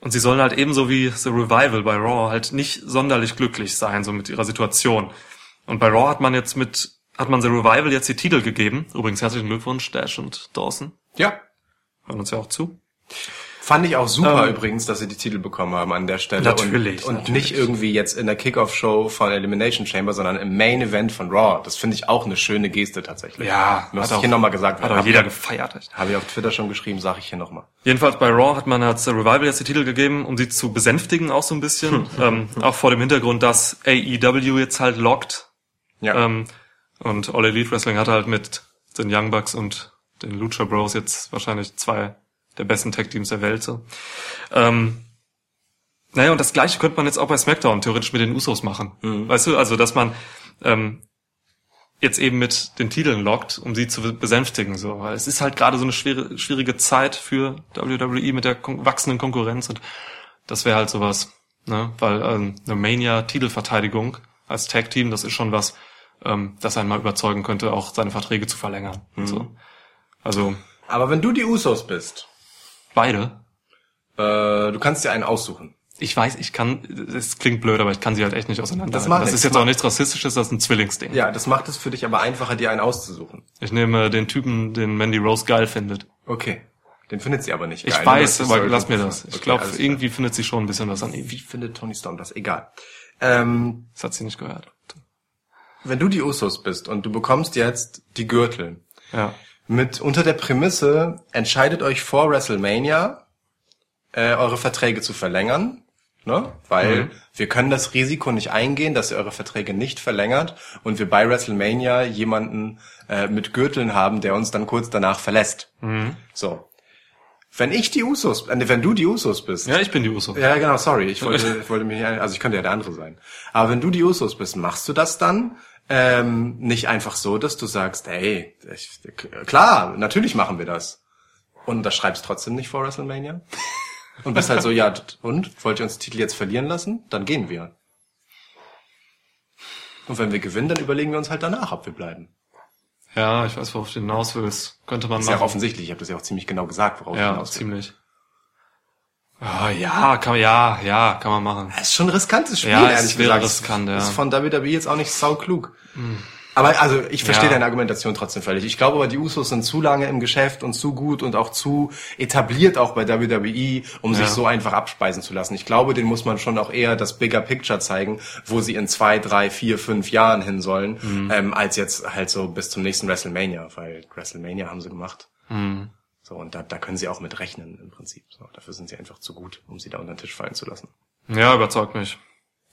und sie sollen halt ebenso wie The Revival bei Raw halt nicht sonderlich glücklich sein, so mit ihrer Situation. Und bei Raw hat man jetzt mit, hat man The Revival jetzt die Titel gegeben. Übrigens herzlichen Glückwunsch, Dash und Dawson. Ja. Hören uns ja auch zu. Fand ich auch super Ähm, übrigens, dass sie die Titel bekommen haben an der Stelle. Natürlich, Und, und natürlich. nicht irgendwie jetzt in der Kickoff-Show von Elimination Chamber, sondern im Main Event von Raw. Das finde ich auch eine schöne Geste tatsächlich. Ja, Muss ich auch- hier nochmal gesagt. Hat auch jeder gefeiert. Habe ich auf Twitter schon geschrieben, sage ich hier nochmal. Jedenfalls bei Raw hat man hat The Revival jetzt die Titel gegeben, um sie zu besänftigen auch so ein bisschen. ähm, auch vor dem Hintergrund, dass AEW jetzt halt lockt. Ja. Ähm, und All Elite Wrestling hat halt mit den Young Bucks und den Lucha Bros jetzt wahrscheinlich zwei der besten Tag Teams der Welt. So. Ähm, naja, und das gleiche könnte man jetzt auch bei SmackDown theoretisch mit den Usos machen. Weißt du, also dass man ähm, jetzt eben mit den Titeln lockt, um sie zu besänftigen. So, weil es ist halt gerade so eine schwere, schwierige Zeit für WWE mit der kon wachsenden Konkurrenz und das wäre halt sowas, ne? Weil ähm, eine Mania-Titelverteidigung als Tag-Team, das ist schon was, ähm, das einen mal überzeugen könnte, auch seine Verträge zu verlängern. Und so. Also Aber wenn du die Usos bist, beide. äh, du kannst dir einen aussuchen. Ich weiß, ich kann, es klingt blöd, aber ich kann sie halt echt nicht auseinander. Das macht das ist jetzt auch nichts Rassistisches, das ist ein Zwillingsding. Ja, das macht es für dich aber einfacher, dir einen auszusuchen. Ich nehme den Typen, den Mandy Rose geil findet. Okay. Den findet sie aber nicht Ich geil. weiß, Das ist aber lass mir das. Ich Okay, glaube, alles klar. irgendwie findet sie schon ein bisschen was an ihm. Wie findet Tony Storm das? Egal. Ähm, Das hat sie nicht gehört. wenn du die Usos bist und du bekommst jetzt die Gürtel, Ja. Mit unter der Prämisse, entscheidet euch vor WrestleMania, äh, eure Verträge zu verlängern, ne? Weil Mhm. wir können das Risiko nicht eingehen, dass ihr eure Verträge nicht verlängert und wir bei WrestleMania jemanden äh, mit Gürteln haben, der uns dann kurz danach verlässt. Mhm. So. Wenn ich die Usos, äh, wenn du die Usos bist, Ja, ich bin die Uso. ja, genau, sorry. Ich wollte, ich wollte mich also ich könnte ja der andere sein. Aber wenn du die Usos bist, machst du das dann ähm, nicht einfach so, dass du sagst, hey, ich, klar, natürlich machen wir das. Und das schreibst trotzdem nicht vor WrestleMania? Und bist halt so, ja, und? Wollt ihr uns den Titel jetzt verlieren lassen? Dann gehen wir. Und wenn wir gewinnen, dann überlegen wir uns halt danach, ob wir bleiben. Ja, ich weiß, worauf du hinaus willst. Könnte man ist ja auch machen. offensichtlich. Ich habe das ja auch ziemlich genau gesagt, worauf ich Ja, hinaus will. ziemlich. Ah, ja, kann man, ja, ja, kann man machen. Das ist schon ein riskantes Spiel, Ja, ehrlich gesagt. riskant, ja. Das ist von WWE jetzt auch nicht sauklug. Aber also ich verstehe Ja. deine Argumentation trotzdem völlig. Ich glaube aber, die Usos sind zu lange im Geschäft und zu gut und auch zu etabliert auch bei WWE, um sich Ja. so einfach abspeisen zu lassen. Ich glaube, den muss man schon auch eher das Bigger Picture zeigen, wo sie in zwei, drei, vier, fünf Jahren hin sollen, Mhm. ähm, als jetzt halt so bis zum nächsten WrestleMania, weil WrestleMania haben sie gemacht. So, und da, da können sie auch mit rechnen im Prinzip. So, dafür sind sie einfach zu gut, um sie da unter den Tisch fallen zu lassen. Ja, überzeugt mich.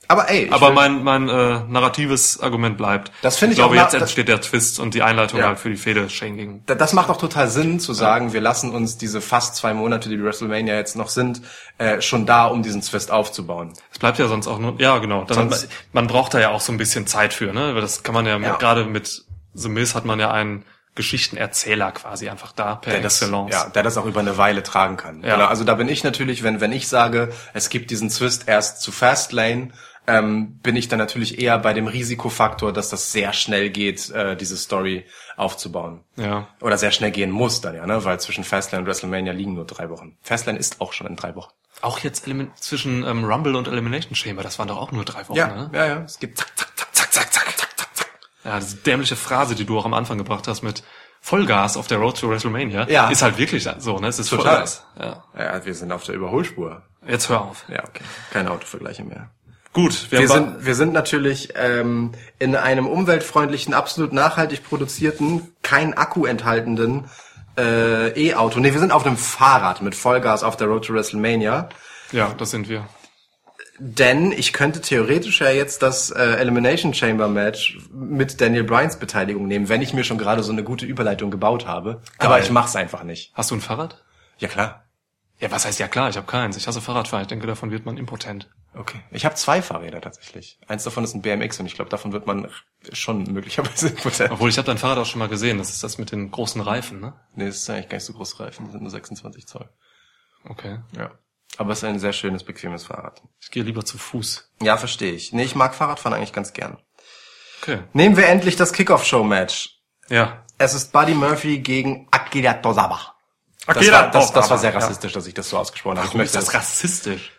Aber ey, Aber mein, mein äh, narratives Argument bleibt. Das finde ich ich glaube, auch jetzt entsteht der Twist und die Einleitung Ja. halt für die Fehde Shane gegen. Da- Das macht auch total Sinn zu sagen, wir lassen uns diese fast zwei Monate, die WrestleMania jetzt noch sind, äh, schon da, um diesen Twist aufzubauen. Es bleibt ja sonst auch nur, ja genau. Dann, man braucht da ja auch so ein bisschen Zeit für, ne? Weil das kann man ja, Ja. gerade mit The Miz hat man ja einen Geschichtenerzähler quasi einfach da, per der das, excellence. Ja, der das auch über eine Weile tragen kann. Ja. Genau, also da bin ich natürlich, wenn, wenn ich sage, es gibt diesen Twist erst zu Fastlane, ähm, bin ich dann natürlich eher bei dem Risikofaktor, dass das sehr schnell geht, äh, diese Story aufzubauen. Ja. Oder sehr schnell gehen muss dann ja, ne? Weil zwischen Fastlane und WrestleMania liegen nur drei Wochen. Fastlane ist auch schon in drei Wochen. Auch jetzt Elim zwischen ähm, Rumble und Elimination Chamber, das waren doch auch nur drei Wochen, ja, ne? Ja, ja. Es gibt zack, zack, zack, zack, zack, zack. Ja, diese dämliche Phrase, die du auch am Anfang gebracht hast mit Vollgas auf der Road to WrestleMania, Ja. ist halt wirklich so, ne? Es ist Total. Vollgas. Ja. ja, wir sind auf der Überholspur. Jetzt hör auf. Ja, okay. Keine Autovergleiche mehr. Gut, wir, Wir sind, wir sind natürlich ähm, in einem umweltfreundlichen, absolut nachhaltig produzierten, kein Akku enthaltenden äh, E-Auto. Nee, wir sind auf einem Fahrrad mit Vollgas auf der Road to WrestleMania. ja, das sind wir. Denn ich könnte theoretisch ja jetzt das äh, Elimination Chamber Match mit Daniel Bryans Beteiligung nehmen, wenn ich mir schon gerade so eine gute Überleitung gebaut habe. Aber Geil. ich mach's einfach nicht. Hast du ein Fahrrad? Ja klar. Ja, was heißt ja klar, ich habe keins. Ich hasse Fahrradfahren. Ich denke, davon wird man impotent. Okay. Ich habe zwei Fahrräder tatsächlich. Eins davon ist ein BMX und ich glaube, davon wird man schon möglicherweise impotent. Obwohl, ich habe dein Fahrrad auch schon mal gesehen. Das ist das mit den großen Reifen, ne? Nee, das ist eigentlich gar nicht so groß Reifen, das sind nur 26 Zoll. Okay. Ja. Aber es ist ein sehr schönes, bequemes Fahrrad. Ich gehe lieber zu Fuß. Ja, verstehe ich. Nee, ich mag Fahrradfahren eigentlich ganz gern. Okay. Nehmen wir endlich das Kickoff-Show-Match. Ja. Es ist Buddy Murphy gegen Akira Tozawa. Das Akira war, das, das war sehr Tozawa, ja. rassistisch, dass ich das so ausgesprochen habe. Ich Warum ist möchte, das rassistisch?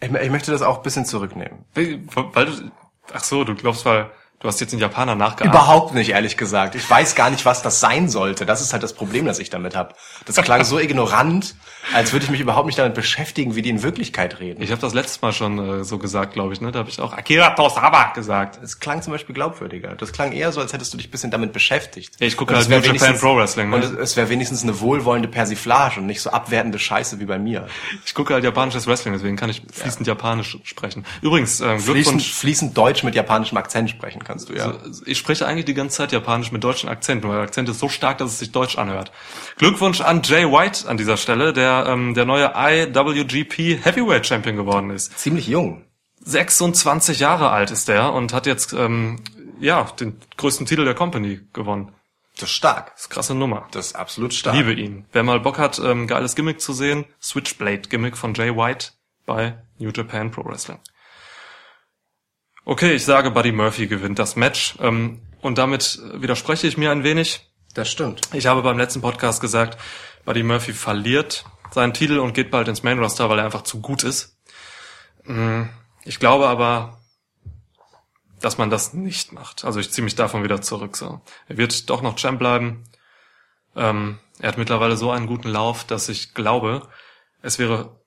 ich, ich möchte das auch ein bisschen zurücknehmen. Weil du, ach so, du glaubst, weil du hast jetzt den Japaner nachgeahmt. Überhaupt nicht, ehrlich gesagt. Ich weiß gar nicht, was das sein sollte. Das ist halt das Problem, das ich damit habe. Das klang so ignorant, als würde ich mich überhaupt nicht damit beschäftigen, wie die in Wirklichkeit reden. Ich habe das letztes Mal schon äh, so gesagt, glaube ich, ne? Da habe ich auch Akira Tozawa gesagt. Es klang zum Beispiel glaubwürdiger. Das klang eher so, als hättest du dich ein bisschen damit beschäftigt. Ja, ich gucke halt New Japan Pro Wrestling, ne? Und es, es wäre wenigstens eine wohlwollende Persiflage und nicht so abwertende Scheiße wie bei mir. Ich gucke halt japanisches Wrestling, deswegen kann ich fließend Japanisch sprechen. Übrigens, ähm, Fließend, Glückwunsch. fließend Deutsch mit japanischem Akzent sprechen kannst du, ja. Ich spreche eigentlich die ganze Zeit Japanisch mit deutschen Akzent, weil der Akzent ist so stark, dass es sich deutsch anhört. Glückwunsch an Jay White an dieser Stelle, der ähm, der neue IWGP Heavyweight Champion geworden ist. Ziemlich jung. 26 Jahre alt ist der und hat jetzt ähm, ja den größten Titel der Company gewonnen. Das ist stark. Das ist eine krasse Nummer. Das ist absolut stark. Liebe ihn. Wer mal Bock hat, ähm, geiles Gimmick zu sehen, Switchblade-Gimmick von Jay White bei New Japan Pro Wrestling. Okay, ich sage, Buddy Murphy gewinnt das Match. Ähm, und damit widerspreche ich mir ein wenig. Das stimmt. Ich habe beim letzten Podcast gesagt, Buddy Murphy verliert seinen Titel und geht bald ins Main Roster, weil er einfach zu gut ist. Mm, Ich glaube aber, dass man das nicht macht. Also ich ziehe mich davon wieder zurück. So, er wird doch noch Champ bleiben. Ähm, er hat mittlerweile so einen guten Lauf, dass ich glaube, es wäre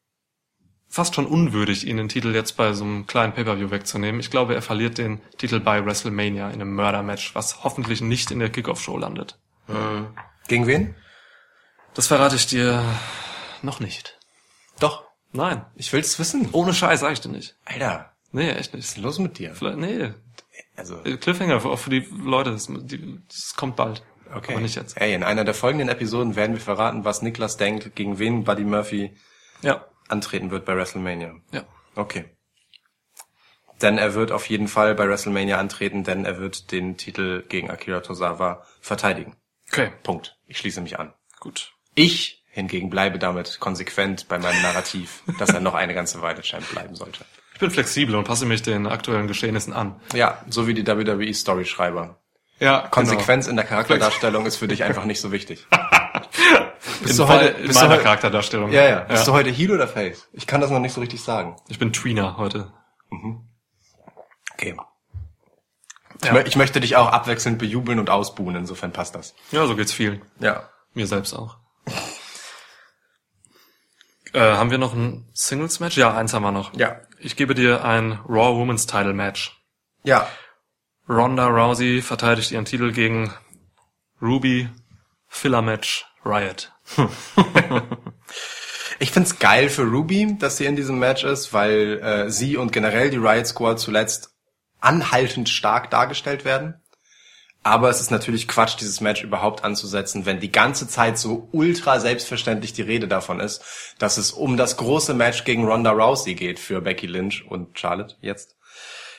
fast schon unwürdig, ihn den Titel jetzt bei so einem kleinen Pay-per-View wegzunehmen. Ich glaube, er verliert den Titel bei WrestleMania in einem Mörder-Match, was hoffentlich nicht in der Kickoff-Show landet. Gegen wen? Das verrate ich dir noch nicht. Doch. Nein. Ich will's wissen. Ohne Scheiß sag ich dir nicht. Alter, Nee, echt nicht. was ist los mit dir? Vielleicht, nee. Also, Cliffhanger auch für die Leute, das, die, das kommt bald. okay. Aber nicht jetzt. Ey, in einer der folgenden Episoden werden wir verraten, was Niklas denkt, gegen wen Buddy Murphy Ja. Antreten wird bei WrestleMania. Ja. Okay. Denn er wird auf jeden Fall bei WrestleMania antreten, denn er wird den Titel gegen Akira Tozawa verteidigen. Okay. Punkt. Ich schließe mich an. Gut. Ich hingegen bleibe damit konsequent bei meinem Narrativ, dass er noch eine ganze Weile Champ bleiben sollte. Ich bin flexibel und passe mich den aktuellen Geschehnissen an. Ja, so wie die WWE Storyschreiber. Ja, Konsequenz in der Charakterdarstellung ist für dich einfach nicht so wichtig. In, du heute- in bist du meiner heute- Charakterdarstellung. Ja, ja. Bist du heute Heel oder Face? Ich kann das noch nicht so richtig sagen. Ich bin Tweener heute. Okay. Ich, Ja. mö- ich möchte dich auch abwechselnd bejubeln und ausbuhen, insofern passt das. Ja, so geht's vielen. Ja. Mir selbst auch. äh, haben wir noch ein Singles-Match? Ja, eins haben wir noch. Ja. Ich gebe dir ein Raw Women's Title Match. Ja. Ronda Rousey verteidigt ihren Titel gegen Ruby. Filler Match. Riot. Ich find's geil für Ruby, dass sie in diesem Match ist, weil äh, sie und generell die Riot Squad zuletzt anhaltend stark dargestellt werden. Aber es ist natürlich Quatsch, dieses Match überhaupt anzusetzen, wenn die ganze Zeit so ultra selbstverständlich die Rede davon ist, dass es um das große Match gegen Ronda Rousey geht für Becky Lynch und Charlotte jetzt.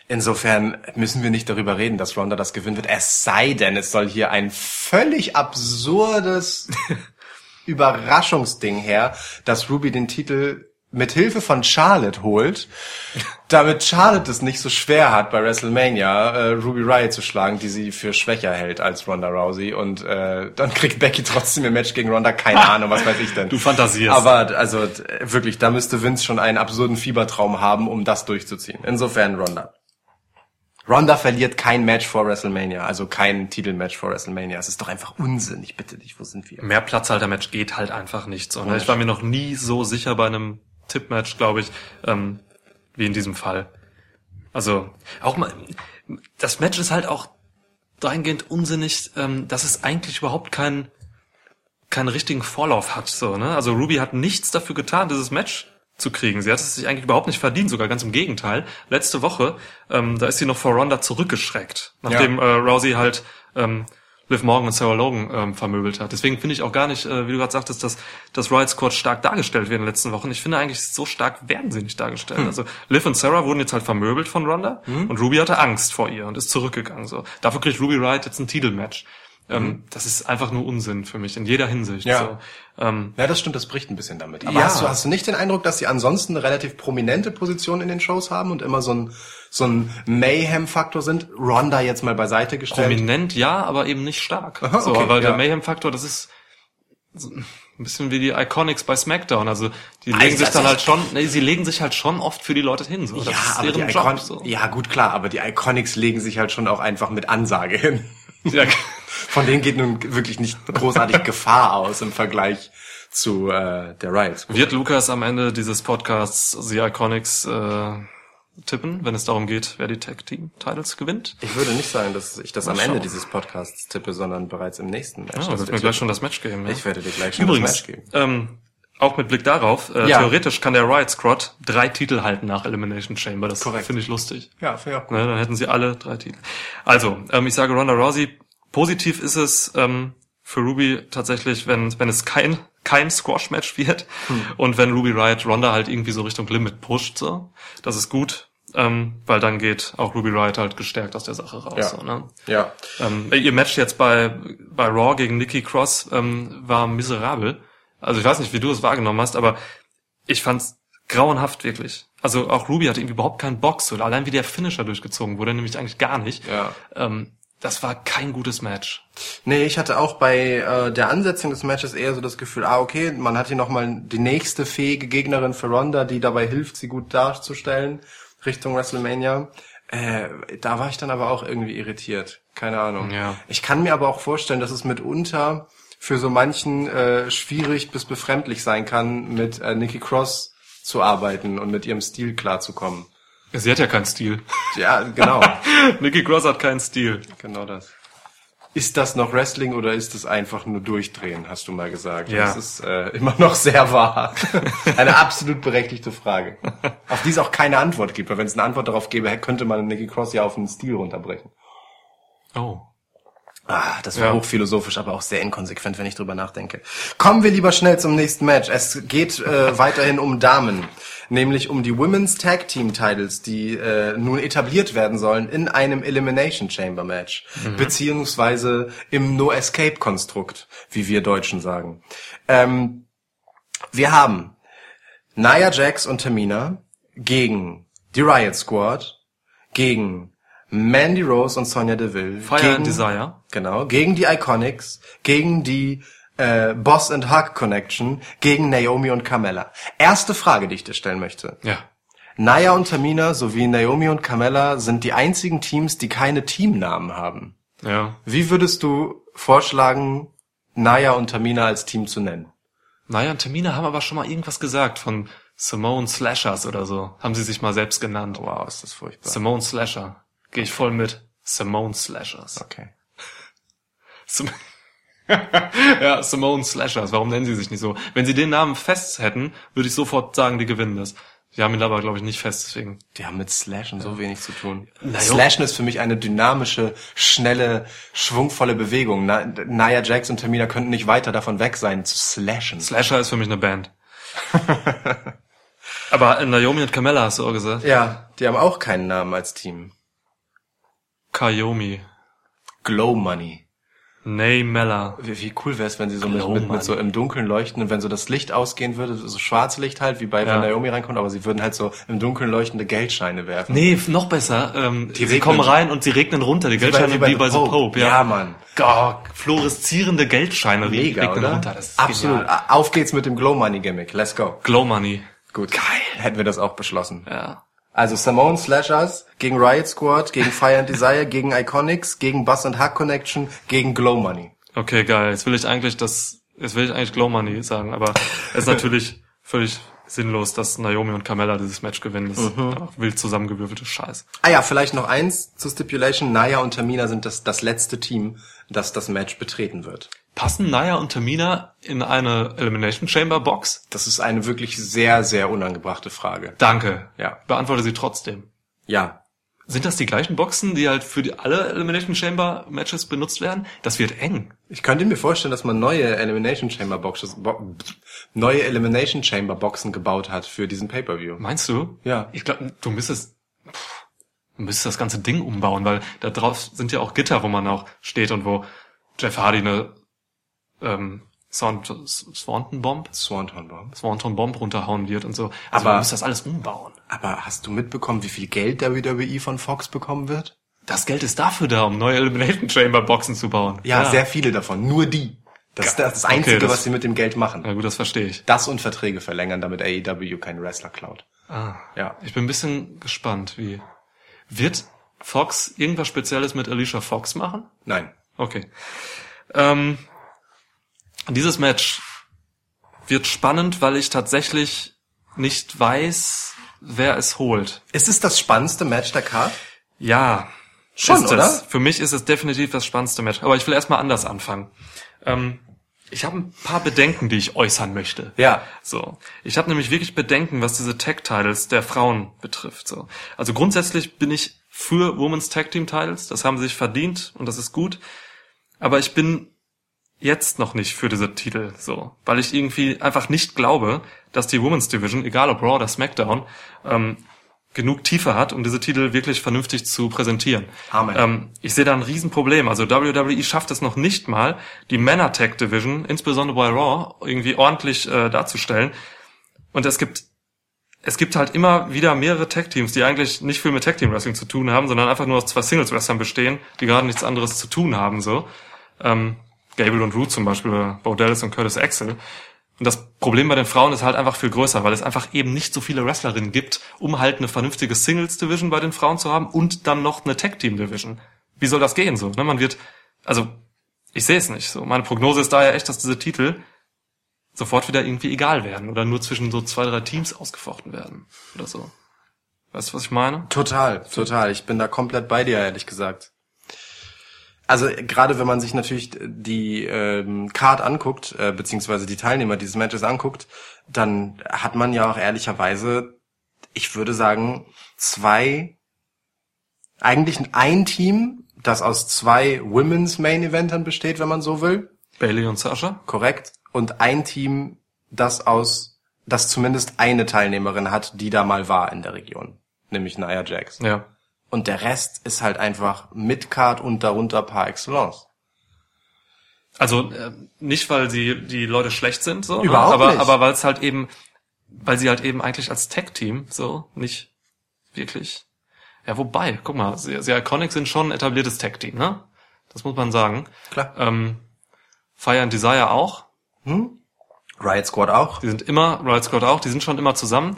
Insofern müssen wir nicht darüber reden, dass Ronda das gewinnen wird. Es sei denn, es soll hier ein völlig absurdes Überraschungsding her, dass Ruby den Titel mit Hilfe von Charlotte holt, damit Charlotte es nicht so schwer hat, bei WrestleMania äh, Ruby Riot zu schlagen, die sie für schwächer hält als Ronda Rousey. Und äh, dann kriegt Becky trotzdem im Match gegen Ronda, keine Ahnung, was weiß ich denn. Du fantasierst. Aber also wirklich, da müsste Vince schon einen absurden Fiebertraum haben, um das durchzuziehen. Insofern Ronda. Ronda verliert kein Match vor WrestleMania, also kein Titelmatch vor WrestleMania. Es ist doch einfach Unsinn. Ich bitte dich, wo sind wir? Mehr Platzhalter-Match geht halt einfach nicht so. Ne? Ich war mir noch nie so sicher bei einem Tipp-Match, glaube ich, ähm, wie in diesem Fall. Also auch mal, das Match ist halt auch dahingehend unsinnig, ähm, dass es eigentlich überhaupt keinen keinen richtigen Vorlauf hat. So, ne? Also Ruby hat nichts dafür getan, dieses Match zu kriegen. Sie hat es sich eigentlich überhaupt nicht verdient, sogar ganz im Gegenteil. Letzte Woche, ähm, da ist sie noch vor Ronda zurückgeschreckt, nachdem äh, Rousey halt ähm, Liv Morgan und Sarah Logan ähm, vermöbelt hat. Deswegen finde ich auch gar nicht, äh, wie du gerade sagtest, dass das Riot Squad stark dargestellt wird in den letzten Wochen. Ich finde eigentlich, so stark werden sie nicht dargestellt. Also Liv und Sarah wurden jetzt halt vermöbelt von Ronda und Ruby hatte Angst vor ihr und ist zurückgegangen. So, Dafür kriegt Ruby Riot jetzt ein Titelmatch. Ähm, das ist einfach nur Unsinn für mich in jeder Hinsicht. Ja. So. Ähm, Ja, das stimmt, das bricht ein bisschen damit. Aber Ja. hast, du, hast du nicht den Eindruck, dass sie ansonsten eine relativ prominente Position in den Shows haben und immer so ein, so ein Mayhem-Faktor sind? Ronda jetzt mal beiseite gestellt. Prominent ja, aber eben nicht stark. Aha, so, okay, weil ja. der Mayhem-Faktor, das ist so ein bisschen wie die Iconics bei SmackDown. Also die Also legen sich das dann halt schon, nee, sie legen sich halt schon oft für die Leute hin. So. Ja, aber die Icon Job. So. ja, gut, klar, aber die Iconics legen sich halt schon auch einfach mit Ansage hin. Ja. Von denen geht nun wirklich nicht großartig Gefahr aus im Vergleich zu äh, der Riot Squad. Wird Lukas am Ende dieses Podcasts The Iconics äh, tippen, wenn es darum geht, wer die Tag Team Titles gewinnt? Ich würde nicht sagen, dass ich das am Mal Ende schauen. dieses Podcasts tippe, sondern bereits im nächsten Match. Ja, Das wird wir mir gleich schon das Match geben. Ja. Ich werde dir gleich schon Übrigens, das Match geben. ähm, auch mit Blick darauf, äh, Ja. theoretisch kann der Riot Squad drei Titel halten nach Elimination Chamber. Das finde ich lustig. Ja, finde ich auch gut. Ne, dann hätten sie alle drei Titel. Also, ähm, ich sage Ronda Rousey, positiv ist es ähm, für Ruby tatsächlich, wenn, wenn es kein, kein Squash-Match wird und wenn Ruby Riot Ronda halt irgendwie so Richtung Limit pusht, so. Das ist gut, ähm, weil dann geht auch Ruby Riot halt gestärkt aus der Sache raus. Ja. So, ne? Ja. Ähm, ihr Match jetzt bei, bei Raw gegen Nikki Cross ähm, war miserabel. Also ich weiß nicht, wie du es wahrgenommen hast, aber ich fand's grauenhaft wirklich. Also auch Ruby hatte irgendwie überhaupt keinen Bock. So. Allein wie der Finisher durchgezogen wurde, nämlich eigentlich gar nicht. Ja. Ähm, das war kein gutes Match. Nee, ich hatte auch bei äh, der Ansetzung des Matches eher so das Gefühl, ah, okay, man hat hier nochmal die nächste fähige Gegnerin für Ronda, die dabei hilft, sie gut darzustellen, Richtung WrestleMania. Äh, da war ich dann aber auch irgendwie irritiert. Keine Ahnung. Ja. Ich kann mir aber auch vorstellen, dass es mitunter für so manchen äh, schwierig bis befremdlich sein kann, mit äh, Nikki Cross zu arbeiten und mit ihrem Stil klarzukommen. Sie hat ja keinen Stil. Ja, genau. Nikki Cross hat keinen Stil. Genau das. Ist das noch Wrestling oder ist es einfach nur Durchdrehen, hast du mal gesagt. Ja. Das ist äh, immer noch sehr wahr. eine absolut berechtigte Frage. Auf die es auch keine Antwort gibt, weil wenn es eine Antwort darauf gäbe, könnte man Nikki Cross ja auf einen Stil runterbrechen. Oh. Ah, das war Ja. hochphilosophisch, aber auch sehr inkonsequent, wenn ich drüber nachdenke. Kommen wir lieber schnell zum nächsten Match. Es geht äh, weiterhin um Damen, nämlich um die Women's Tag Team Titles, die äh, nun etabliert werden sollen in einem Elimination Chamber Match, beziehungsweise im No Escape Konstrukt, wie wir Deutschen sagen. Ähm, wir haben Nia Jax und Tamina gegen die Riot Squad, gegen Mandy Rose und Sonja Deville, Fire gegen, and Desire. Genau, gegen die Iconics, gegen die äh, Boss and Hug Connection, gegen Naomi und Carmella. Erste Frage, die ich dir stellen möchte. Ja. Naya und Tamina sowie Naomi und Carmella sind die einzigen Teams, die keine Teamnamen haben. Ja. Wie würdest du vorschlagen, Naya und Tamina als Team zu nennen? Naja, und Termine haben aber schon mal irgendwas gesagt von Simone Slashers oder so. Haben sie sich mal selbst genannt. Wow, ist das furchtbar. Simone Slasher. Gehe ich voll mit. Simone Slashers. Okay. Sim ja, Simone Slashers, warum nennen sie sich nicht so? Wenn sie den Namen fest hätten, würde ich sofort sagen, die gewinnen das. Die haben ihn aber, glaube ich, nicht fest, deswegen. Die haben mit Slashen so wenig zu tun. Na. Slashen ist für mich eine dynamische, schnelle, schwungvolle Bewegung. Na, Nia Jax und Tamina könnten nicht weiter davon weg sein, zu slashen. Slasher ist für mich eine Band. aber Naomi und Carmella hast du auch gesagt. ja, die haben auch keinen Namen als Team. Kayomi. Glow Money. Nay Mella. Wie, wie cool wäre es, wenn sie so mit, Glow mit, mit so im Dunkeln leuchten und wenn so das Licht ausgehen würde, so schwarze Licht halt, wie bei Ja. wenn Naomi reinkommt, aber sie würden halt so im Dunkeln leuchtende Geldscheine werfen. Nee, noch besser. Ähm, sie regnen- kommen rein und sie regnen runter, die Geldscheine wie bei, The Pope. Ja, Mann. Oh, fluoreszierende Geldscheine Mega, regnen oder? runter. Das ist Absolut. Genial. Auf geht's mit dem Glow Money Gimmick. Let's go. Glow Money. Gut. Geil. Hätten wir das auch beschlossen. Ja. Also Simone Slashers gegen Riot Squad, gegen Fire and Desire, gegen Iconics, gegen Buzz and Hack Connection, gegen Glow Money. Okay, geil. Jetzt will ich eigentlich das, jetzt will ich eigentlich Glow Money sagen, aber es ist natürlich völlig sinnlos, dass Naomi und Carmella dieses Match gewinnen. Das ist einfach wild zusammengewürfelte Scheiß. Ah ja, vielleicht noch eins zur Stipulation. Naya und Tamina sind das, das letzte Team, das das Match betreten wird. Passen Naya und Tamina in eine Elimination Chamber Box? Das ist eine wirklich sehr, sehr unangebrachte Frage. Danke. Ja. Beantworte sie trotzdem. Ja. Sind das die gleichen Boxen, die halt für die, alle Elimination Chamber Matches benutzt werden? Das wird eng. Ich könnte mir vorstellen, dass man neue Elimination Chamber Boxes, bo neue Elimination Chamber Boxen gebaut hat für diesen Pay-Per-View. Meinst du? Ja. Ich glaube, du müsstest, pff, du müsstest das ganze Ding umbauen, weil da drauf sind ja auch Gitter, wo man auch steht und wo Jeff Hardy eine ähm, Swan- Swanton Bomb, Swanton Bomb. Swanton Bomb runterhauen wird und so. Also Aber- du musst das alles umbauen. Aber hast du mitbekommen, wie viel Geld WWE von Fox bekommen wird? Das Geld ist dafür da, um neue Elimination Chamber Boxen zu bauen. Ja, sehr viele davon. Nur die. Das ist das Einzige, Okay, das- was sie mit dem Geld machen. Na gut, das verstehe ich. Das und Verträge verlängern, damit AEW keinen Wrestler klaut. Ah. Ja. Ich bin ein bisschen gespannt, wie wird Fox irgendwas Spezielles mit Alicia Fox machen? Nein. Okay. Ähm, dieses Match wird spannend, weil ich tatsächlich nicht weiß, wer es holt. Ist es das spannendste Match der Card? Ja, Schon, oder? es. Für mich ist es definitiv das spannendste Match. Aber ich will erstmal anders anfangen. Ähm, ich habe ein paar Bedenken, die ich äußern möchte. Ja. So, ich habe nämlich wirklich Bedenken, was diese Tag Titles der Frauen betrifft. So, also grundsätzlich bin ich für Women's Tag Team Titles. Das haben sie sich verdient und das ist gut. Aber ich bin jetzt noch nicht für diese Titel so, weil ich irgendwie einfach nicht glaube, dass die Women's Division, egal ob Raw oder SmackDown, ähm, genug Tiefe hat, um diese Titel wirklich vernünftig zu präsentieren. Amen. Ähm, ich sehe da ein Riesenproblem. Also WWE schafft es noch nicht mal, die Männer Tag Division, insbesondere bei Raw, irgendwie ordentlich äh, darzustellen. Und es gibt es gibt halt immer wieder mehrere Tag-Teams, die eigentlich nicht viel mit Tag-Team-Wrestling zu tun haben, sondern einfach nur aus zwei Singles-Wrestlern bestehen, die gerade nichts anderes zu tun haben, so. Ähm, Gable und Root zum Beispiel, oder Bo Dallas und Curtis Axel. Und das Problem bei den Frauen ist halt einfach viel größer, weil es einfach eben nicht so viele Wrestlerinnen gibt, um halt eine vernünftige Singles-Division bei den Frauen zu haben und dann noch eine Tag-Team-Division. Wie soll das gehen so? Ne? Man wird, also, ich sehe es nicht so. Meine Prognose ist daher echt, dass diese Titel sofort wieder irgendwie egal werden oder nur zwischen so zwei, drei Teams ausgefochten werden oder so. Weißt du, was ich meine? Total, total. Ich bin da komplett bei dir, ehrlich gesagt. Also gerade wenn man sich natürlich die ähm, Card anguckt, äh, beziehungsweise die Teilnehmer dieses Matches anguckt, dann hat man ja auch ehrlicherweise, ich würde sagen, zwei, eigentlich ein Team, das aus zwei Women's Main Eventern besteht, wenn man so will, Bailey und Sasha? korrekt, und ein Team, das aus, das zumindest eine Teilnehmerin hat, die da mal war in der Region, nämlich Nia Jax. Ja. Und der Rest ist halt einfach Midcard und darunter par excellence. Also äh, nicht, weil sie die Leute schlecht sind, so, Überhaupt ne? aber, nicht. aber weil es halt eben, weil sie halt eben eigentlich als Tag-Team so nicht wirklich. Ja, wobei, guck mal, sie, sie Iconic sind schon ein etabliertes Tag-Team, ne? Das muss man sagen. Klar. Ähm, Fire and Desire auch. Riot Squad auch. Die sind immer, Riot Squad auch, die sind schon immer zusammen.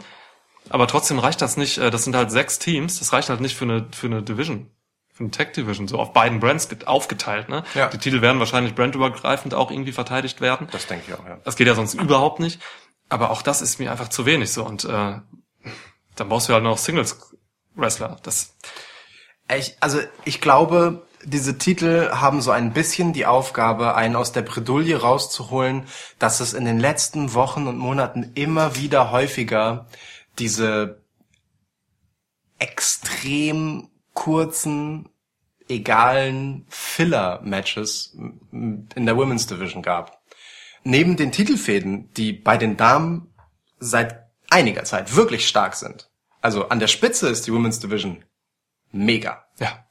Aber trotzdem reicht das nicht, äh, das sind halt sechs Teams, das reicht halt nicht für eine, für eine Division. Für eine Tech Division, so auf beiden Brands get- aufgeteilt, ne? Ja. Die Titel werden wahrscheinlich brandübergreifend auch irgendwie verteidigt werden. Das denke ich auch, ja. Das geht ja sonst überhaupt nicht. Aber auch das ist mir einfach zu wenig so. Und äh, dann brauchst du halt noch Singles Wrestler. Das Ich, also ich glaube, diese Titel haben so ein bisschen die Aufgabe, einen aus der Bredouille rauszuholen, dass es in den letzten Wochen und Monaten immer wieder häufiger diese extrem kurzen, egalen Filler-Matches in der Women's Division gab. Neben den Titelfäden, die bei den Damen seit einiger Zeit wirklich stark sind. Also an der Spitze ist die Women's Division mega. Ja.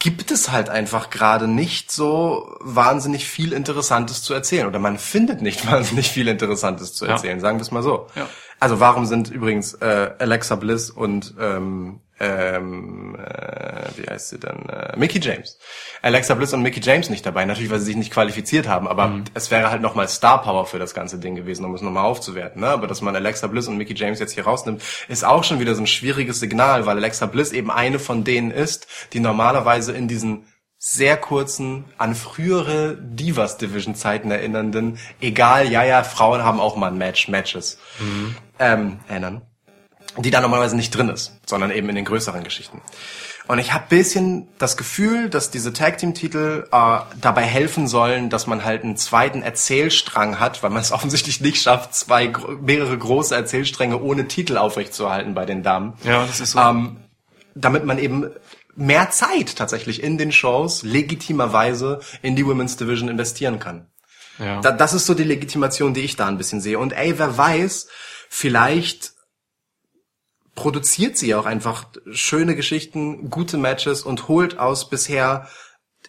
Gibt es halt einfach gerade nicht so wahnsinnig viel Interessantes zu erzählen oder man findet nicht wahnsinnig viel Interessantes zu Ja. erzählen, sagen wir es mal so. Ja. Also warum sind übrigens äh, Alexa Bliss und ähm, ähm, äh, wie heißt sie denn? Äh, Mickey James. Alexa Bliss und Mickey James nicht dabei. Natürlich, weil sie sich nicht qualifiziert haben, aber Mhm. es wäre halt nochmal Star Power für das ganze Ding gewesen, um es nochmal aufzuwerten. Ne? Aber dass man Alexa Bliss und Mickey James jetzt hier rausnimmt, ist auch schon wieder so ein schwieriges Signal, weil Alexa Bliss eben eine von denen ist, die normalerweise in diesen sehr kurzen, an frühere Divas-Division-Zeiten erinnernden, egal, ja, ja, Frauen haben auch mal ein Match, Matches, ähm, erinnern die da normalerweise nicht drin ist, sondern eben in den größeren Geschichten. Und ich habe bisschen das Gefühl, dass diese Tag Team Titel äh, dabei helfen sollen, dass man halt einen zweiten Erzählstrang hat, weil man es offensichtlich nicht schafft, zwei mehrere große Erzählstränge ohne Titel aufrechtzuerhalten bei den Damen. Ja, das ist so. Ähm, damit man eben mehr Zeit tatsächlich in den Shows legitimerweise in die Women's Division investieren kann. ja. Da, das ist so die Legitimation, die ich da ein bisschen sehe. Und ey, wer weiß, vielleicht produziert sie auch einfach schöne Geschichten, gute Matches und holt aus bisher,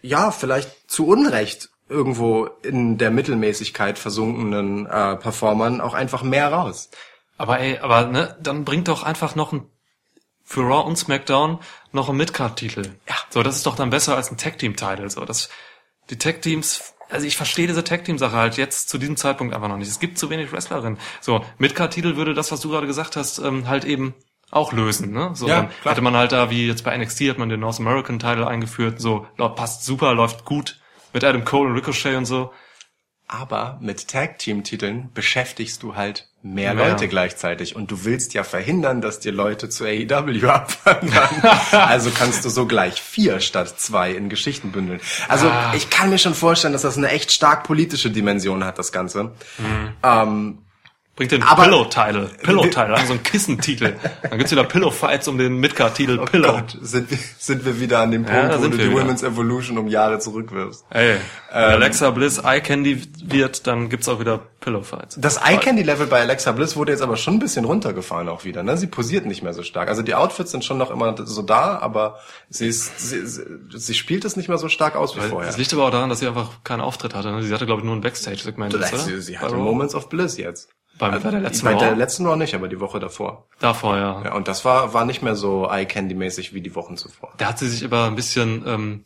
ja, vielleicht zu Unrecht irgendwo in der Mittelmäßigkeit versunkenen äh, Performern auch einfach mehr raus. Aber ey, aber ne, dann bringt doch einfach noch ein für Raw und SmackDown noch einen Midcard-Titel. Ja. So, das ist doch dann besser als ein Tag-Team-Title. So, das, die Tag-Teams, also ich verstehe diese Tag-Team-Sache halt jetzt zu diesem Zeitpunkt einfach noch nicht. Es gibt zu wenig Wrestlerinnen. So, Midcard-Titel würde das, was du gerade gesagt hast, ähm, halt eben auch lösen, ne? So, Ja, dann klar. hätte man halt da, wie jetzt bei NXT, hat man den North American Title eingeführt, so, passt super, läuft gut, mit Adam Cole und Ricochet und so. Aber mit Tag Team Titeln beschäftigst du halt mehr Mehr. Leute gleichzeitig und du willst ja verhindern, dass dir Leute zu AEW abwandern. also kannst du so gleich vier statt zwei in Geschichten bündeln. Also Ah. ich kann mir schon vorstellen, dass das eine echt stark politische Dimension hat, das Ganze. Ähm, Bringt den Aber- Pillow-Title. Pillow-Title, also so ein Kissentitel. Dann gibt's wieder Pillow-Fights um den Midcard-Titel Pillow. Oh Gott, sind wir, sind wir wieder an dem Ja, Punkt, da wo du die wieder. Women's Evolution um Jahre zurückwirfst. Ey, wenn Ähm, Alexa Bliss Eye Candy wird, dann gibt's auch wieder Pillow-Fights. Das Eye-Candy-Level bei Alexa Bliss wurde jetzt aber schon ein bisschen runtergefahren auch wieder. Ne? Sie posiert nicht mehr so stark. Also die Outfits sind schon noch immer so da, aber sie, ist, sie, sie, spielt es nicht mehr so stark aus wie vorher. Das liegt aber auch daran, dass sie einfach keinen Auftritt hatte. ne? Sie hatte, glaube ich, nur ein Backstage-Segment. jetzt, oder? Sie, sie hatte? Moments of Bliss jetzt. Bei, Also bei der letzten bei der letzten Raw nicht, aber die Woche davor. Davor, ja. Ja, und das war, war nicht mehr so Eye-Candy-mäßig wie die Wochen zuvor. Da hat sie sich aber ein bisschen ähm,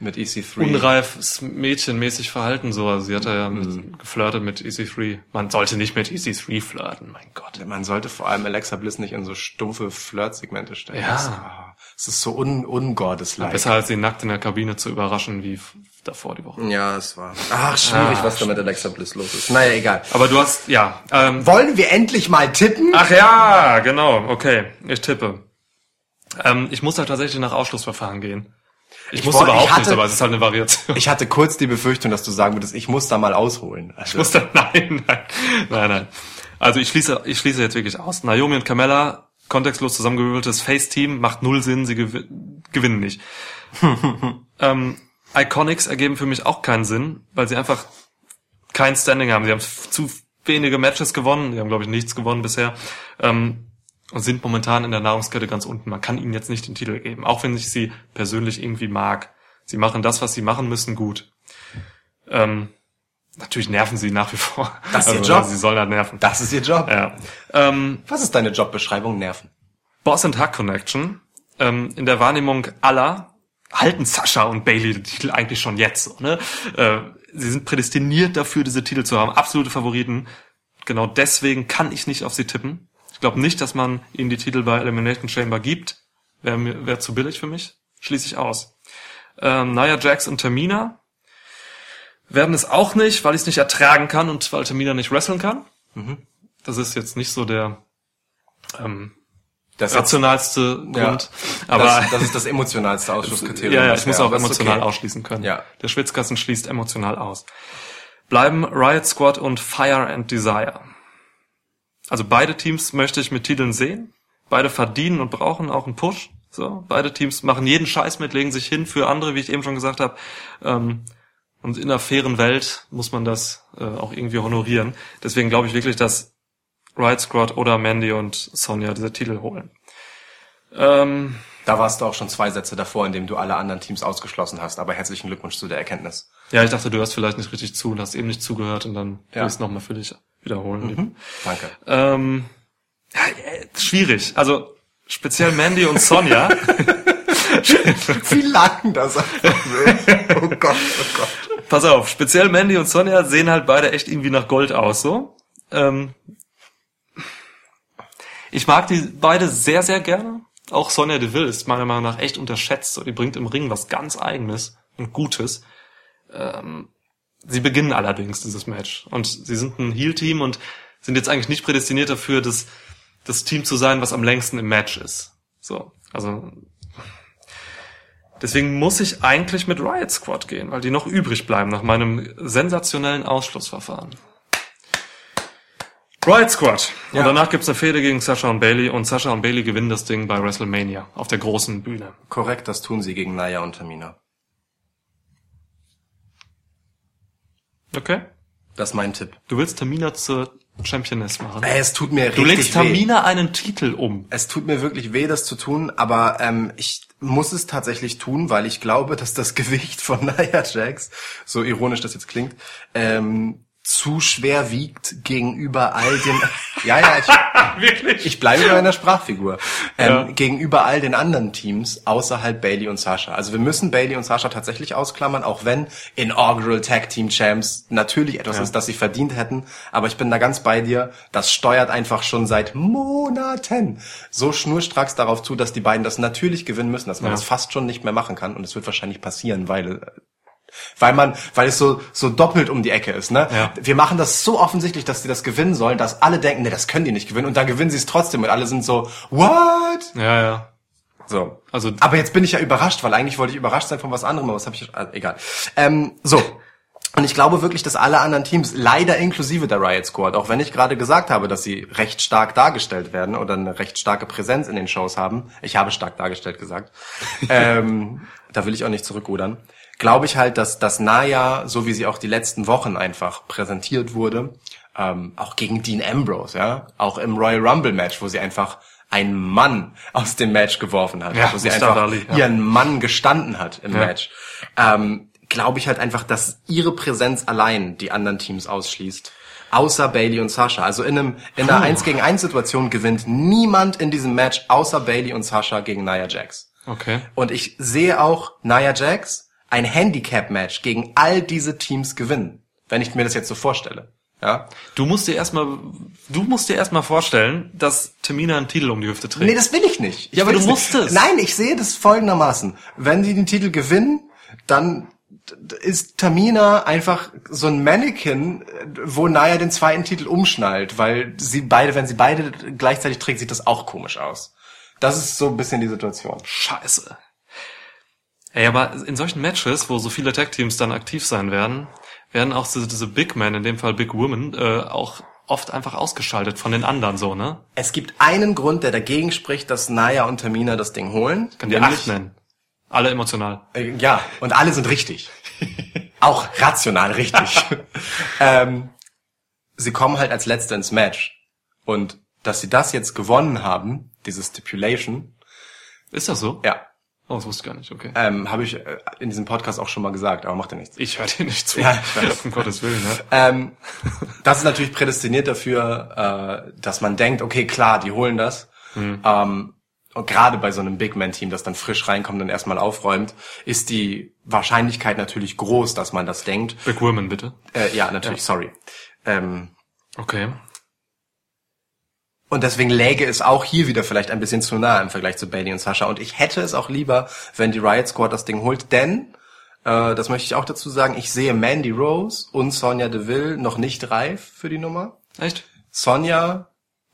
Mit EC3. unreifes Mädchenmäßig verhalten. So. Also sie hat ja Mhm. mit, geflirtet mit EC3. Man sollte nicht mit EC3 flirten, mein Gott. Man sollte vor allem Alexa Bliss nicht in so stumpfe Flirt-Segmente stecken. Ja. Es ist so un, ungordeslike. Besser als sie nackt in der Kabine zu überraschen, wie davor die Woche. Ja, es war. Ach, schwierig, Ah, was da mit Alexa Bliss los ist. Naja, egal. Aber du hast, ja, ähm, Wollen wir endlich mal tippen? Ach ja, genau, okay. Ich tippe. Ähm, ich muss halt tatsächlich nach Ausschlussverfahren gehen. Ich, muss woll- ich überhaupt hatte- nicht, aber es ist halt eine Variation. Ich hatte kurz die Befürchtung, dass du sagen würdest, ich muss da mal ausholen. Also, Ich muss da, nein, nein, nein, nein. Also ich schließe, ich schließe jetzt wirklich aus. Naomi und Carmella, kontextlos zusammengewürfeltes Face-Team, macht null Sinn, sie gew gewinnen nicht. ähm, Iconics ergeben für mich auch keinen Sinn, weil sie einfach kein Standing haben. Sie haben zu wenige Matches gewonnen, sie haben glaube ich nichts gewonnen bisher. Ähm, und sind momentan in der Nahrungskette ganz unten. Man kann ihnen jetzt nicht den Titel geben, auch wenn ich sie persönlich irgendwie mag. Sie machen das, was sie machen müssen, gut. Ähm, natürlich nerven sie nach wie vor. Das ist ihr Also, Job. Sie sollen halt nerven. das ist ihr Job. Ja. Ähm, Was ist deine Jobbeschreibung? Nerven. Boss and Hack Connection. Ähm, in der Wahrnehmung aller halten Sascha und Bailey den Titel eigentlich schon jetzt. Ne? äh, sie sind prädestiniert dafür, diese Titel zu haben. Absolute Favoriten. Genau deswegen kann ich nicht auf sie tippen. Ich glaube nicht, dass man ihnen die Titel bei Elimination Chamber gibt. Wäre wär zu billig für mich. Schließe ich aus. Ähm, Nia Jax und Tamina werden es auch nicht, weil ich es nicht ertragen kann und weil Tamina nicht wresteln kann. Das ist jetzt nicht so der ähm, Das ist jetzt- rationalste Ja. Grund. Aber das, das ist das emotionalste Ausschlusskriterium. ja, ja, ich muss auch emotional okay. ausschließen können. Ja. Der Schwitzkasten schließt emotional aus. Bleiben Riot Squad und Fire and Desire. Also beide Teams möchte ich mit Titeln sehen. Beide verdienen und brauchen auch einen Push. So, beide Teams machen jeden Scheiß mit, legen sich hin für andere, wie ich eben schon gesagt habe. Ähm, und in einer fairen Welt muss man das äh, auch irgendwie honorieren. Deswegen glaube ich wirklich, dass Riot Squad oder Mandy und Sonja diese Titel holen. Ähm, Da warst du auch schon zwei Sätze davor, in dem du alle anderen Teams ausgeschlossen hast. Aber herzlichen Glückwunsch zu der Erkenntnis. Ja, ich dachte, du hast vielleicht nicht richtig zu und hast eben nicht zugehört und dann Ja. will ich es nochmal für dich wiederholen. Danke. Ähm, ja, äh, schwierig. Also speziell Mandy und Sonja. Wie lang das einfach will. Oh Gott, oh Gott. Pass auf, speziell Mandy und Sonja sehen halt beide echt irgendwie nach Gold aus, so. Ähm, ich mag die beide sehr, sehr gerne. Auch Sonja Deville ist meiner Meinung nach echt unterschätzt. So, die bringt im Ring was ganz Eigenes und Gutes. Ähm, sie beginnen allerdings dieses Match. Und sie sind ein Heel-Team und sind jetzt eigentlich nicht prädestiniert dafür, das, das Team zu sein, was am längsten im Match ist. So, also Deswegen muss ich eigentlich mit Riot Squad gehen, weil die noch übrig bleiben nach meinem sensationellen Ausschlussverfahren. Riot Squad. Und Ja. danach gibt's eine Fehde gegen Sasha und Bailey und Sasha und Bailey gewinnen das Ding bei WrestleMania auf der großen Bühne. Korrekt, das tun sie gegen Naya und Tamina. Okay? Das ist mein Tipp. Du willst Tamina zur Championess machen. Ey, es tut mir du richtig legst weh. Tamina einen Titel um. Es tut mir wirklich weh, das zu tun, aber ähm, ich muss es tatsächlich tun, weil ich glaube, dass das Gewicht von Nia Jax, so ironisch das jetzt klingt, ähm, zu schwer wiegt gegenüber all den. ja, ja, ich, Wirklich? ich bleibe bei meiner Sprachfigur. Ähm, Ja. Gegenüber all den anderen Teams, außerhalb Bailey und Sasha. Also wir müssen Bailey und Sasha tatsächlich ausklammern, auch wenn Inaugural Tag Team Champs natürlich etwas Ja. ist, das sie verdient hätten. Aber ich bin da ganz bei dir. Das steuert einfach schon seit Monaten so schnurstracks darauf zu, dass die beiden das natürlich gewinnen müssen, dass man Ja. das fast schon nicht mehr machen kann. Und es wird wahrscheinlich passieren, weil äh, weil man, weil es so, so doppelt um die Ecke ist, ne? Ja. Wir machen das so offensichtlich, dass die das gewinnen sollen, dass alle denken, nee, das können die nicht gewinnen und dann gewinnen sie es trotzdem und alle sind so, what? Ja, ja. So. Also Aber jetzt bin ich ja überrascht, weil eigentlich wollte ich überrascht sein von was anderem, aber was habe ich, also, egal. Ähm, so. Und ich glaube wirklich, dass alle anderen Teams, leider inklusive der Riot Squad, auch wenn ich gerade gesagt habe, dass sie recht stark dargestellt werden oder eine recht starke Präsenz in den Shows haben, ich habe stark dargestellt gesagt, ähm, da will ich auch nicht zurückrudern, glaube ich halt, dass das Naya, so wie sie auch die letzten Wochen einfach präsentiert wurde, ähm, auch gegen Dean Ambrose, ja, auch im Royal Rumble Match, wo sie einfach einen Mann aus dem Match geworfen hat, Ja, wo sie einfach Ali, ja. ihren Mann gestanden hat im Ja. Match, ähm, glaube ich halt einfach, dass ihre Präsenz allein die anderen Teams ausschließt. Außer Bailey und Sasha. Also in einem in einer 1 gegen 1 Situation gewinnt niemand in diesem Match außer Bailey und Sasha gegen Nia Jax. okay. Und ich sehe auch Nia Jax ein Handicap-Match gegen all diese Teams gewinnen, wenn ich mir das jetzt so vorstelle. Ja? Du musst dir erstmal, du musst dir erstmal vorstellen, dass Tamina einen Titel um die Hüfte trägt. Nee, das will ich nicht. Ich Ja, aber du musst es. Nein, ich sehe das folgendermaßen. Wenn die den Titel gewinnen, dann ist Tamina einfach so ein Mannequin, wo Naya den zweiten Titel umschnallt, weil sie beide, wenn sie beide gleichzeitig trägt, sieht das auch komisch aus. Das ist so ein bisschen die Situation. Scheiße. Ey, aber in solchen Matches, wo so viele Tag-Teams dann aktiv sein werden, werden auch diese, diese Big Men, in dem Fall Big Women, äh, auch oft einfach ausgeschaltet von den anderen so, ne? Es gibt einen Grund, der dagegen spricht, dass Naya und Tamina das Ding holen. Kann die acht nennen. Alle emotional. Äh, Ja, und alle sind richtig. Auch rational richtig. ähm, sie kommen halt als Letzte ins Match. Und dass sie das jetzt gewonnen haben, diese Stipulation, Ist das so? ja, Oh, das wusste ich gar nicht, okay. ähm, habe ich äh, in diesem Podcast auch schon mal gesagt, aber macht ja nichts. Ich höre dir nicht zu. Ja, ich weiß. Um Gottes Willen, ne? Ähm, das ist natürlich prädestiniert dafür, äh, dass man denkt, okay, klar, die holen das. Ähm, und gerade bei so einem Big Man-Team, das dann frisch reinkommt und erstmal aufräumt, ist die Wahrscheinlichkeit natürlich groß, dass man das denkt. Big Women, bitte. Äh, ja, natürlich, sorry. Ähm, Okay. Und deswegen läge es auch hier wieder vielleicht ein bisschen zu nah im Vergleich zu Bailey und Sasha. Und ich hätte es auch lieber, wenn die Riot Squad das Ding holt, denn, äh, das möchte ich auch dazu sagen, ich sehe Mandy Rose und Sonja Deville noch nicht reif für die Nummer. Echt? Sonja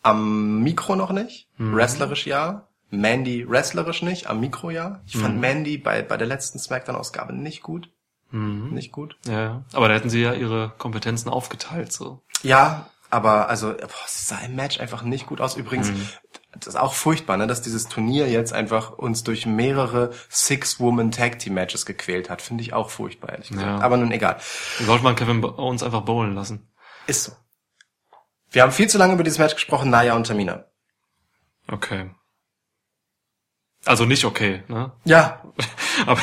am Mikro noch nicht, wrestlerisch ja. Mandy wrestlerisch nicht, am Mikro ja. Ich fand Mandy bei, bei der letzten Smackdown-Ausgabe nicht gut. Nicht gut. Ja, ja. Aber da hätten sie ja ihre Kompetenzen aufgeteilt, so. Ja, aber also boah, es sah im Match einfach nicht gut aus. Übrigens, das ist auch furchtbar, ne, dass dieses Turnier jetzt einfach uns durch mehrere Six-Woman-Tag-Team-Matches gequält hat. Finde ich auch furchtbar, ehrlich gesagt. Ja. Aber nun egal. Sollte man Kevin Owens einfach bowlen lassen. Ist so. Wir haben viel zu lange über dieses Match gesprochen, Naya und Tamina. Okay. Also nicht okay, ne? Ja, Aber,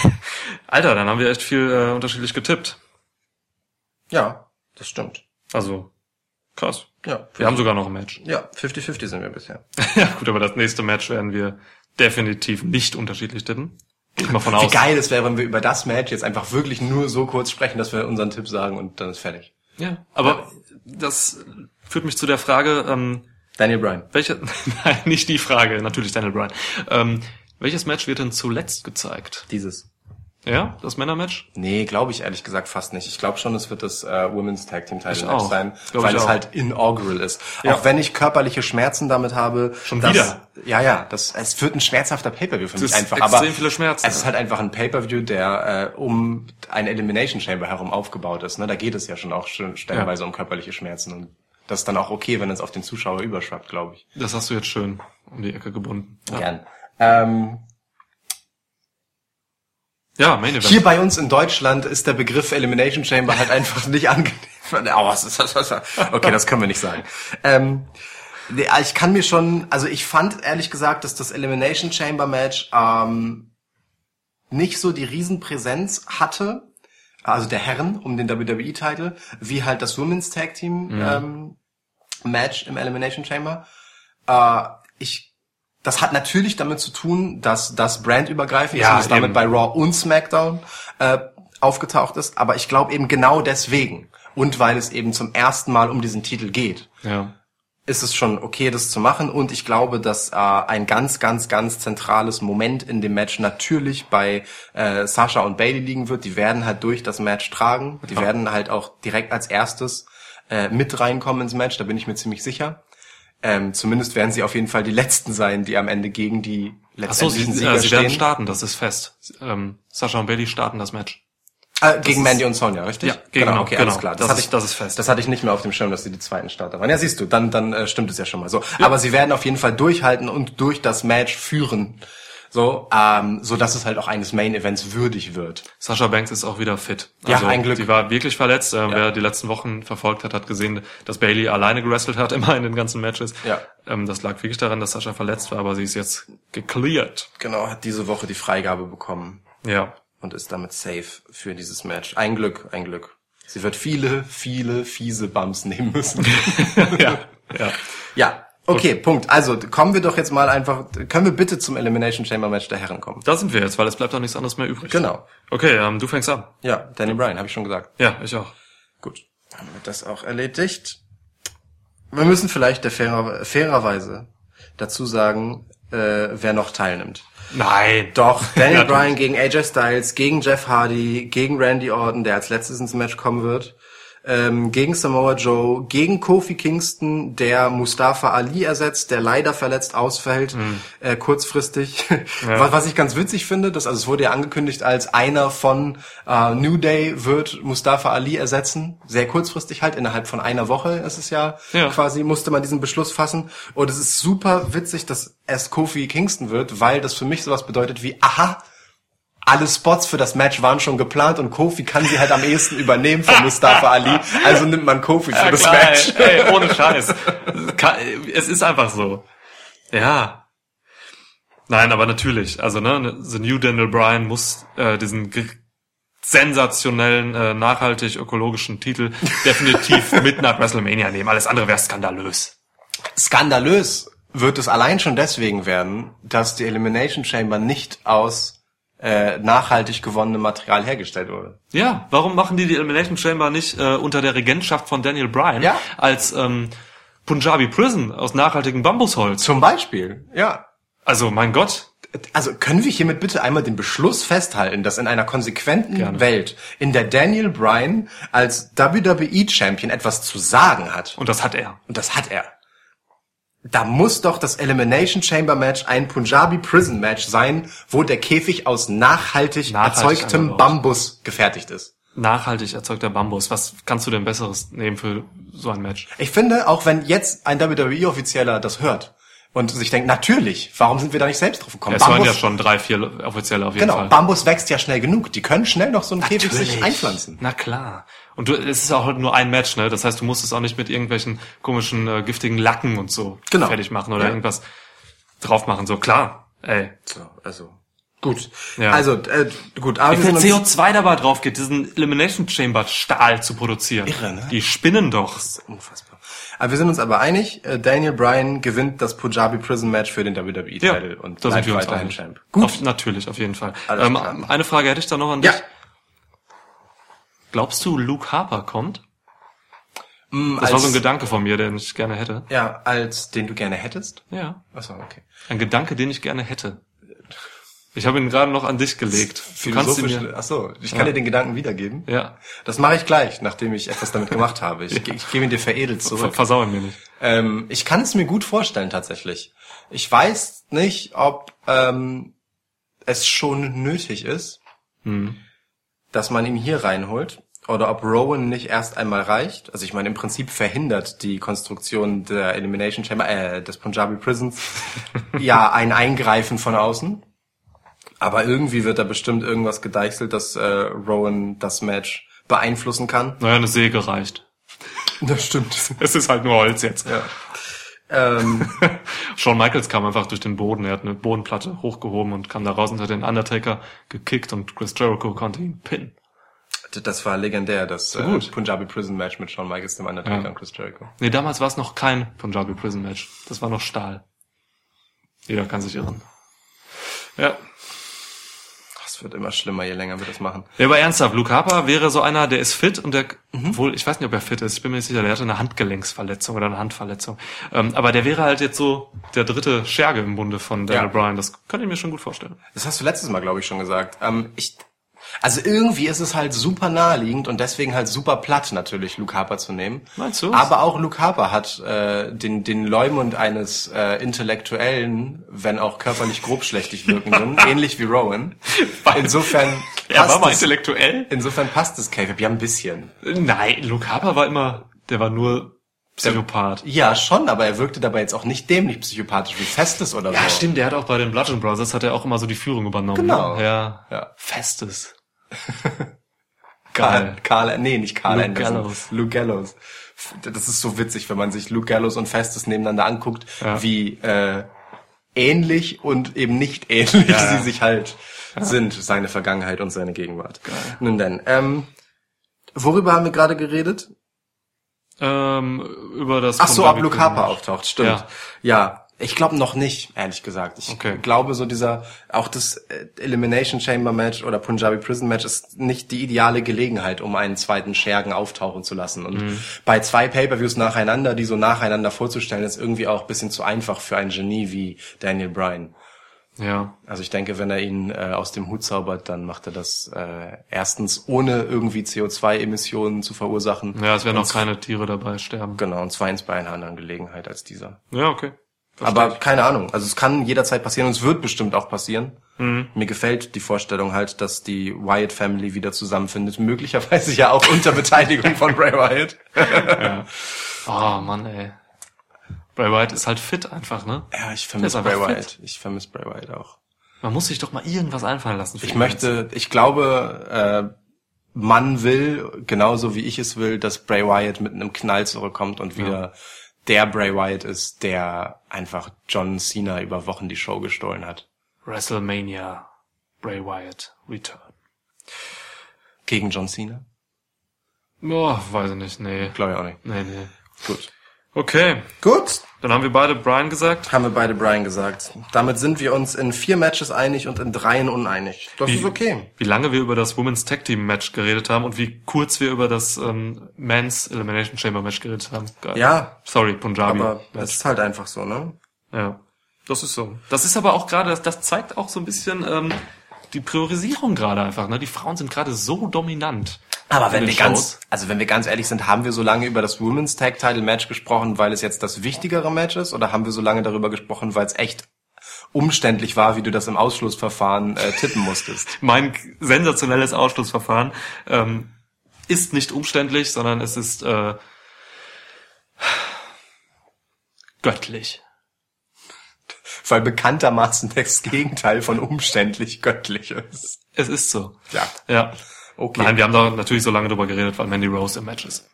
Alter, dann haben wir echt viel äh, unterschiedlich getippt. ja, das stimmt. Also, krass. Ja, Wir haben sogar noch ein Match. ja 50-50 sind wir bisher. ja, gut, aber das nächste Match werden wir definitiv nicht unterschiedlich tippen. Gehe ich mal von Wie aus. geil es wäre, wenn wir über das Match jetzt einfach wirklich nur so kurz sprechen, dass wir unseren Tipp sagen und dann ist fertig. Ja, aber das führt mich zu der Frage, ähm, Daniel Bryan. welche, nein, nicht die Frage, natürlich Daniel Bryan. Ähm, welches Match wird denn zuletzt gezeigt? Dieses. Ja, das Männermatch? Nee, glaube ich ehrlich gesagt fast nicht. Ich glaube schon, es wird das äh, Women's Tag Team Title Match auch. sein, Glaub weil es auch. halt inaugural ist. Ja. Auch wenn ich körperliche Schmerzen damit habe. Schon dass, wieder? Ja, ja. Das, es wird ein schmerzhafter Pay-per-View für Es mich einfach. extrem aber viele Schmerzen. Es ist halt einfach ein Pay-per-View, der äh, um ein Elimination Chamber herum aufgebaut ist. Ne? Da geht es ja schon auch schon stellenweise um körperliche Schmerzen und das ist dann auch okay, wenn es auf den Zuschauer überschwappt, glaube ich. Das hast du jetzt schön um die Ecke gebunden. Ja, Gern. Ähm, ja Main Event. Hier bei uns in Deutschland ist der Begriff Elimination Chamber halt einfach nicht angenehm. Oh, was ist das? Okay, das können wir nicht sagen. Ähm, ich kann mir schon, also ich fand ehrlich gesagt, dass das Elimination Chamber Match ähm, nicht so die Riesenpräsenz hatte, also der Herren um den WWE-Titel, wie halt das Women's Tag Team ähm, Match im Elimination Chamber. Äh, ich das hat natürlich damit zu tun, dass das brandübergreifend Ja, ist damit bei Raw und SmackDown äh, aufgetaucht ist. Aber ich glaube eben genau deswegen und weil es eben zum ersten Mal um diesen Titel geht, Ja. ist es schon okay, das zu machen. Und ich glaube, dass äh, ein ganz, ganz, ganz zentrales Moment in dem Match natürlich bei äh, Sasha und Bailey liegen wird. Die werden halt durch das Match tragen. Die werden halt auch direkt als erstes äh, mit reinkommen ins Match. Da bin ich mir ziemlich sicher. Ähm, zumindest werden sie auf jeden Fall die Letzten sein, die am Ende gegen die Ach so, sie, letztendlichen äh, Sieger sie werden stehen. starten, das ist fest. Ähm, Sascha und Bailey starten das Match. Äh, gegen Mandy und Sonja, richtig? Ja, genau, okay, genau. alles klar. Das hatte ist- ich, das ist fest. Das hatte ich nicht mehr auf dem Schirm, dass sie die zweiten Starter waren. Ja, siehst du, dann, dann äh, stimmt es ja schon mal so. Aber sie werden auf jeden Fall durchhalten und durch das Match führen. So, ähm, so dass es halt auch eines Main Events würdig wird. Sascha Banks ist auch wieder fit. Ja, ein Glück. Sie war wirklich verletzt. Äh, Wer die letzten Wochen verfolgt hat, hat gesehen, dass Bailey alleine gewrestelt hat, immer in den ganzen Matches. Ja. Ähm, das lag wirklich daran, dass Sascha verletzt war, aber sie ist jetzt gecleared. Genau, hat diese Woche die Freigabe bekommen Ja. und ist damit safe für dieses Match. Ein Glück, ein Glück. Sie wird viele, viele fiese Bumps nehmen müssen. ja. Ja. ja, okay, Punkt. Also kommen wir doch jetzt mal einfach, können wir bitte zum Elimination Chamber Match der Herren kommen? Da sind wir jetzt, weil es bleibt auch nichts anderes mehr übrig. Genau. Okay, ähm, du fängst an. Ja, Danny Bryan, habe ich schon gesagt. Ja, ich auch. Gut, haben wir das auch erledigt. Wir müssen vielleicht der fairer, fairerweise dazu sagen, äh, wer noch teilnimmt. Nein. Doch, Natürlich. Bryan gegen AJ Styles, gegen Jeff Hardy, gegen Randy Orton, der als letztes ins Match kommen wird, ähm, gegen Samoa Joe, gegen Kofi Kingston, der Mustafa Ali ersetzt, der leider verletzt ausfällt, äh, kurzfristig. was, was ich ganz witzig finde, dass, also es wurde ja angekündigt, als einer von äh, New Day wird Mustafa Ali ersetzen. Sehr kurzfristig halt, innerhalb von einer Woche ist es ja, Ja. quasi, musste man diesen Beschluss fassen. Und es ist super witzig, dass es Kofi Kingston wird, weil das für mich sowas bedeutet wie, aha, alle Spots für das Match waren schon geplant und Kofi kann sie halt am ehesten übernehmen von Mustafa Ali. Also nimmt man Kofi für Ja, das klar, Match. Ey, ey, ohne Scheiß. Es ist einfach so. Ja. Nein, aber natürlich. Also, ne, The New Daniel Bryan muss äh, diesen sensationellen, äh, nachhaltig ökologischen Titel definitiv mit nach WrestleMania nehmen. Alles andere wäre skandalös. Skandalös wird es allein schon deswegen werden, dass die Elimination Chamber nicht aus äh, nachhaltig gewonnenem Material hergestellt wurde. Ja, warum machen die die Elimination Chamber nicht äh, unter der Regentschaft von Daniel Bryan Ja. als ähm, Punjabi Prison aus nachhaltigem Bambusholz? Zum Beispiel, ja. Also, mein Gott. Also können wir hiermit bitte einmal den Beschluss festhalten, dass in einer konsequenten Gerne. Welt, in der Daniel Bryan als WWE Champion etwas zu sagen hat. Und das hat er. Und das hat er. Da muss doch das Elimination Chamber Match ein Punjabi Prison Match sein, wo der Käfig aus nachhaltig, Nachhaltig erzeugtem. Bambus gefertigt ist. Nachhaltig erzeugter Bambus. Was kannst du denn Besseres nehmen für so ein Match? Ich finde, auch wenn jetzt ein WWE-Offizieller das hört und sich denkt, natürlich, warum sind wir da nicht selbst drauf gekommen? Ja, es waren ja schon drei, vier offizielle auf jeden genau, Fall. Bambus wächst ja schnell genug. Die können schnell noch so einen Käfig sich Natürlich. einpflanzen. Na klar. Und du, es ist auch nur ein Match, ne? Das heißt, du musst es auch nicht mit irgendwelchen komischen äh, giftigen Lacken und so Genau. fertig machen oder Ja. irgendwas drauf machen. So klar. Ey. So, also gut. Ja. Also äh, gut, aber Wie viel sind uns CO2 dabei drauf geht, diesen Elimination Chamber Stahl zu produzieren. Irre, ne? Die spinnen doch. unfassbar. Aber wir sind uns aber einig, äh, Daniel Bryan gewinnt das Punjabi Prison Match für den WWE-Title und da bleibt sind wir uns weiterhin. Champ. Auf, natürlich, auf jeden Fall. Ähm, eine Frage hätte ich da noch an dich. Ja. Glaubst du, Luke Harper kommt? Mm, Das war so ein als- Gedanke von mir, den ich gerne hätte. Ja, als den du gerne hättest. Ja. Achso, okay. Ein Gedanke, den ich gerne hätte. Ich habe ihn gerade noch an dich gelegt. Du Philosophisch. mir, Achso, ich kann Ja. dir den Gedanken wiedergeben. ja, Das mache ich gleich, nachdem ich etwas damit gemacht habe. Ich, ich gebe ihn dir veredelt ver zurück. versau ihn mir nicht. Ähm, ich kann es mir gut vorstellen tatsächlich. Ich weiß nicht, ob ähm, es schon nötig ist, Hm. Dass man ihn hier reinholt oder ob Rowan nicht erst einmal reicht. Also ich meine, im Prinzip verhindert die Konstruktion der Elimination Chamber, äh, des Punjabi Prisons ja ein Eingreifen von außen. Aber irgendwie wird da bestimmt irgendwas gedeichselt, dass äh, Rowan das Match beeinflussen kann. Naja, eine Säge reicht. Das stimmt. Es ist halt nur Holz jetzt. Ja. Ähm, Shawn Michaels kam einfach durch den Boden. Er hat eine Bodenplatte hochgehoben und kam da raus und hat den Undertaker gekickt und Chris Jericho konnte ihn pinnen. Das war legendär, das äh, gut. Punjabi Prison Match mit Shawn Michaels, dem Undertaker Ja. und Chris Jericho. Nee, damals war es noch kein Punjabi Prison Match. Das war noch Stahl. Jeder kann sich irren. Ja. Das wird immer schlimmer, je länger wir das machen. Ja, aber ernsthaft, Luke Harper wäre so einer, der ist fit und der, wohl, ich weiß nicht, ob er fit ist, ich bin mir nicht sicher, der hatte eine Handgelenksverletzung oder eine Handverletzung. Ähm, aber der wäre halt jetzt so der dritte Scherge im Bunde von Daniel Ja. Bryan. Das könnte ich mir schon gut vorstellen. Das hast du letztes Mal, glaube ich, schon gesagt. Ähm, ich, also irgendwie ist es halt super naheliegend und deswegen halt super platt natürlich, Luke Harper zu nehmen. Meinst du? Aber auch Luke Harper hat äh, den, den Leumund eines äh, intellektuellen, wenn auch körperlich grobschlächtig wirkenden, ähnlich wie Rowan. Insofern Er war mal intellektuell? insofern passt es K-Pop ja ein bisschen. Nein, Luke Harper war immer, der war nur Psychopath. Ja, schon, aber er wirkte dabei jetzt auch nicht dämlich psychopathisch wie Festes oder so. Ja, stimmt, der hat auch bei den Bludgeon Brothers hat er auch immer so die Führung übernommen. Genau. Ne? Ja. Ja. Festes. Karl, Geil. Karl, nee, nicht Karl Luke Anderson. Gallows. Luke Gallows. Das ist so witzig, wenn man sich Luke Gallows und Festus nebeneinander anguckt, Ja. wie äh, ähnlich und eben nicht ähnlich Ja, ja. sie sich halt sind, seine Vergangenheit und seine Gegenwart. Nun denn, ähm, worüber haben wir gerade geredet? Ähm, über das Ach so, ob Luke Harper auftaucht, stimmt. Ja. Ich glaube noch nicht, ehrlich gesagt. Ich Okay. glaube so dieser, auch das äh, Elimination Chamber Match oder Punjabi Prison Match ist nicht die ideale Gelegenheit, um einen zweiten Schergen auftauchen zu lassen. Und Mhm. bei zwei Pay-Per-Views nacheinander, die so nacheinander vorzustellen, ist irgendwie auch ein bisschen zu einfach für ein Genie wie Daniel Bryan. Ja. Also ich denke, wenn er ihn äh, aus dem Hut zaubert, dann macht er das äh, erstens ohne irgendwie CO2-Emissionen zu verursachen. Ja, es werden auch keine Tiere dabei sterben. Genau, und zweitens bei einer anderen Gelegenheit als dieser. Ja, okay. Aber keine Ahnung. Also es kann jederzeit passieren und es wird bestimmt auch passieren. Mir gefällt die Vorstellung halt, dass die Wyatt Family wieder zusammenfindet. Möglicherweise ja auch unter Beteiligung von Bray Wyatt. Oh Mann, ey. Bray Wyatt ist halt fit einfach, ne? Ja, ich vermisse Bray fit. Wyatt. Ich vermisse Bray Wyatt auch. Man muss sich doch mal irgendwas einfallen lassen. Ich möchte, ich glaube, äh, man will, genauso wie ich es will, dass Bray Wyatt mit einem Knall zurückkommt und wieder der Bray Wyatt ist, der einfach John Cena über Wochen die Show gestohlen hat. WrestleMania. Bray Wyatt. Return. Gegen John Cena? Boah, weiß ich nicht. Nee. Glaube ich auch nicht. Nee, nee. Gut. Okay. Gut, Dann haben wir beide Brian gesagt. haben wir beide Brian gesagt. Damit sind wir uns in vier Matches einig und in dreien uneinig. Das ist okay. Wie lange wir über das Women's Tag Team Match geredet haben und wie kurz wir über das ähm, Men's Elimination Chamber Match geredet haben. Geil. Ja, Sorry, Punjabi. aber es ist halt einfach so, ne? Ja. Das ist so. Das ist aber auch gerade, das, das zeigt auch so ein bisschen ähm, die Priorisierung gerade einfach. Ne? Die Frauen sind gerade so dominant. Aber wenn wir den ganz, Shows. also wenn wir ganz ehrlich sind, haben wir so lange über das Women's Tag Title Match gesprochen, weil es jetzt das wichtigere Match ist, oder haben wir so lange darüber gesprochen, weil es echt umständlich war, wie du das im Ausschlussverfahren äh, tippen musstest? Mein sensationelles Ausschlussverfahren ähm, ist nicht umständlich, sondern es ist äh, göttlich. Weil bekanntermaßen das Gegenteil von umständlich göttlich ist. Es ist so. Ja. Ja. Okay. Nein, wir haben da natürlich so lange drüber geredet, weil Mandy Rose im Match ist.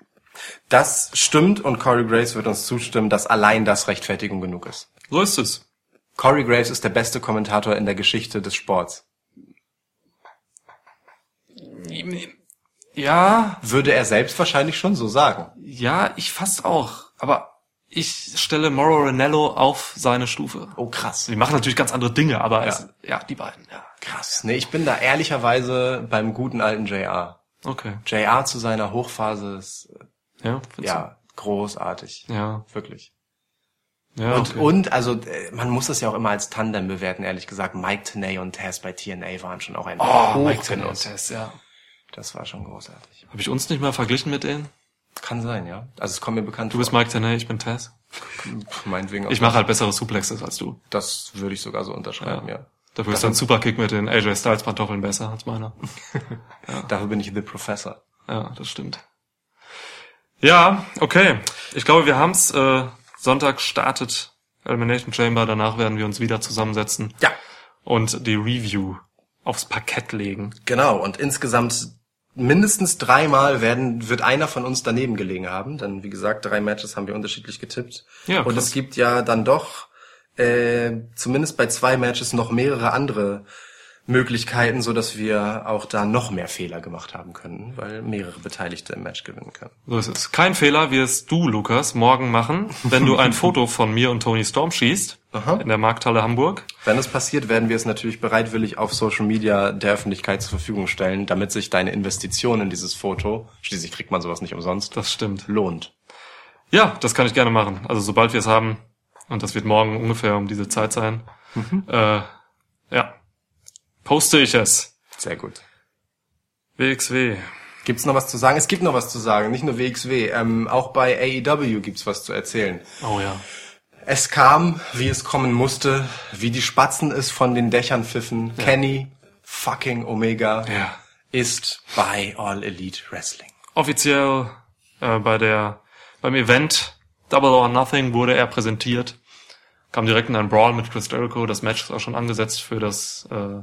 Das stimmt und Corey Graves wird uns zustimmen, dass allein das Rechtfertigung genug ist. So ist es. Corey Graves ist der beste Kommentator in der Geschichte des Sports. Ja, Würde er selbst wahrscheinlich schon so sagen. ja, ich fast auch. Aber ich stelle Mauro Ranello auf seine Stufe. Oh krass. Die machen natürlich ganz andere Dinge, aber ja, es, ja die beiden, ja. Krass. Nee, ich bin da ehrlicherweise beim guten alten JR. Okay. JR zu seiner Hochphase ist Ja, findest ja großartig. du? Ja. Wirklich. Ja, Und, okay. und also äh, man muss das ja auch immer als Tandem bewerten, ehrlich gesagt. Mike Tenay und Taz bei TNA waren schon auch ein oh, Mike Tenay und. Tess, ja. Das war schon großartig. Habe ich uns nicht mal verglichen mit denen? Kann sein, ja. Also es kommt mir bekannt Du bist Mike Tenay, ich bin Tess. vor. Meinetwegen auch. Ich mache halt bessere Suplexes als du. Das würde ich sogar so unterschreiben, ja. Dafür ist dein Superkick mit den AJ Styles Pantoffeln besser als meiner. Dafür bin ich The Professor. Ja, das stimmt. Ja, okay. Ich glaube, wir haben's. Äh, Sonntag startet Elimination Chamber. Danach werden wir uns wieder zusammensetzen Ja. und die Review aufs Parkett legen. Genau, und insgesamt mindestens dreimal werden, wird einer von uns daneben gelegen haben. Denn wie gesagt, drei Matches haben wir unterschiedlich getippt. Ja, und krass. es gibt ja dann doch äh, zumindest bei zwei Matches noch mehrere andere Möglichkeiten, so dass wir auch da noch mehr Fehler gemacht haben können, weil mehrere Beteiligte im Match gewinnen können. So ist es. Kein Fehler wirst du, Lukas, morgen machen, wenn du ein Foto von mir und Tony Storm schießt Aha. in der Markthalle Hamburg. Wenn es passiert, werden wir es natürlich bereitwillig auf Social Media der Öffentlichkeit zur Verfügung stellen, damit sich deine Investition in dieses Foto, schließlich kriegt man sowas nicht umsonst, Das stimmt. lohnt. Ja, das kann ich gerne machen. Also sobald wir es haben, und das wird morgen ungefähr um diese Zeit sein, äh, ja, poste ich es. Sehr gut. WXW. Gibt's noch was zu sagen? Es gibt noch was zu sagen, nicht nur WXW. Ähm, auch bei AEW gibt's was zu erzählen. Oh ja. Es kam, wie es kommen musste, wie die Spatzen es von den Dächern pfiffen. Kenny fucking Omega Ja. ist bei All Elite Wrestling. Offiziell äh, bei der beim Event Double or Nothing wurde er präsentiert. Kam direkt in ein Brawl mit Chris Jericho. Das Match ist auch schon angesetzt für das äh,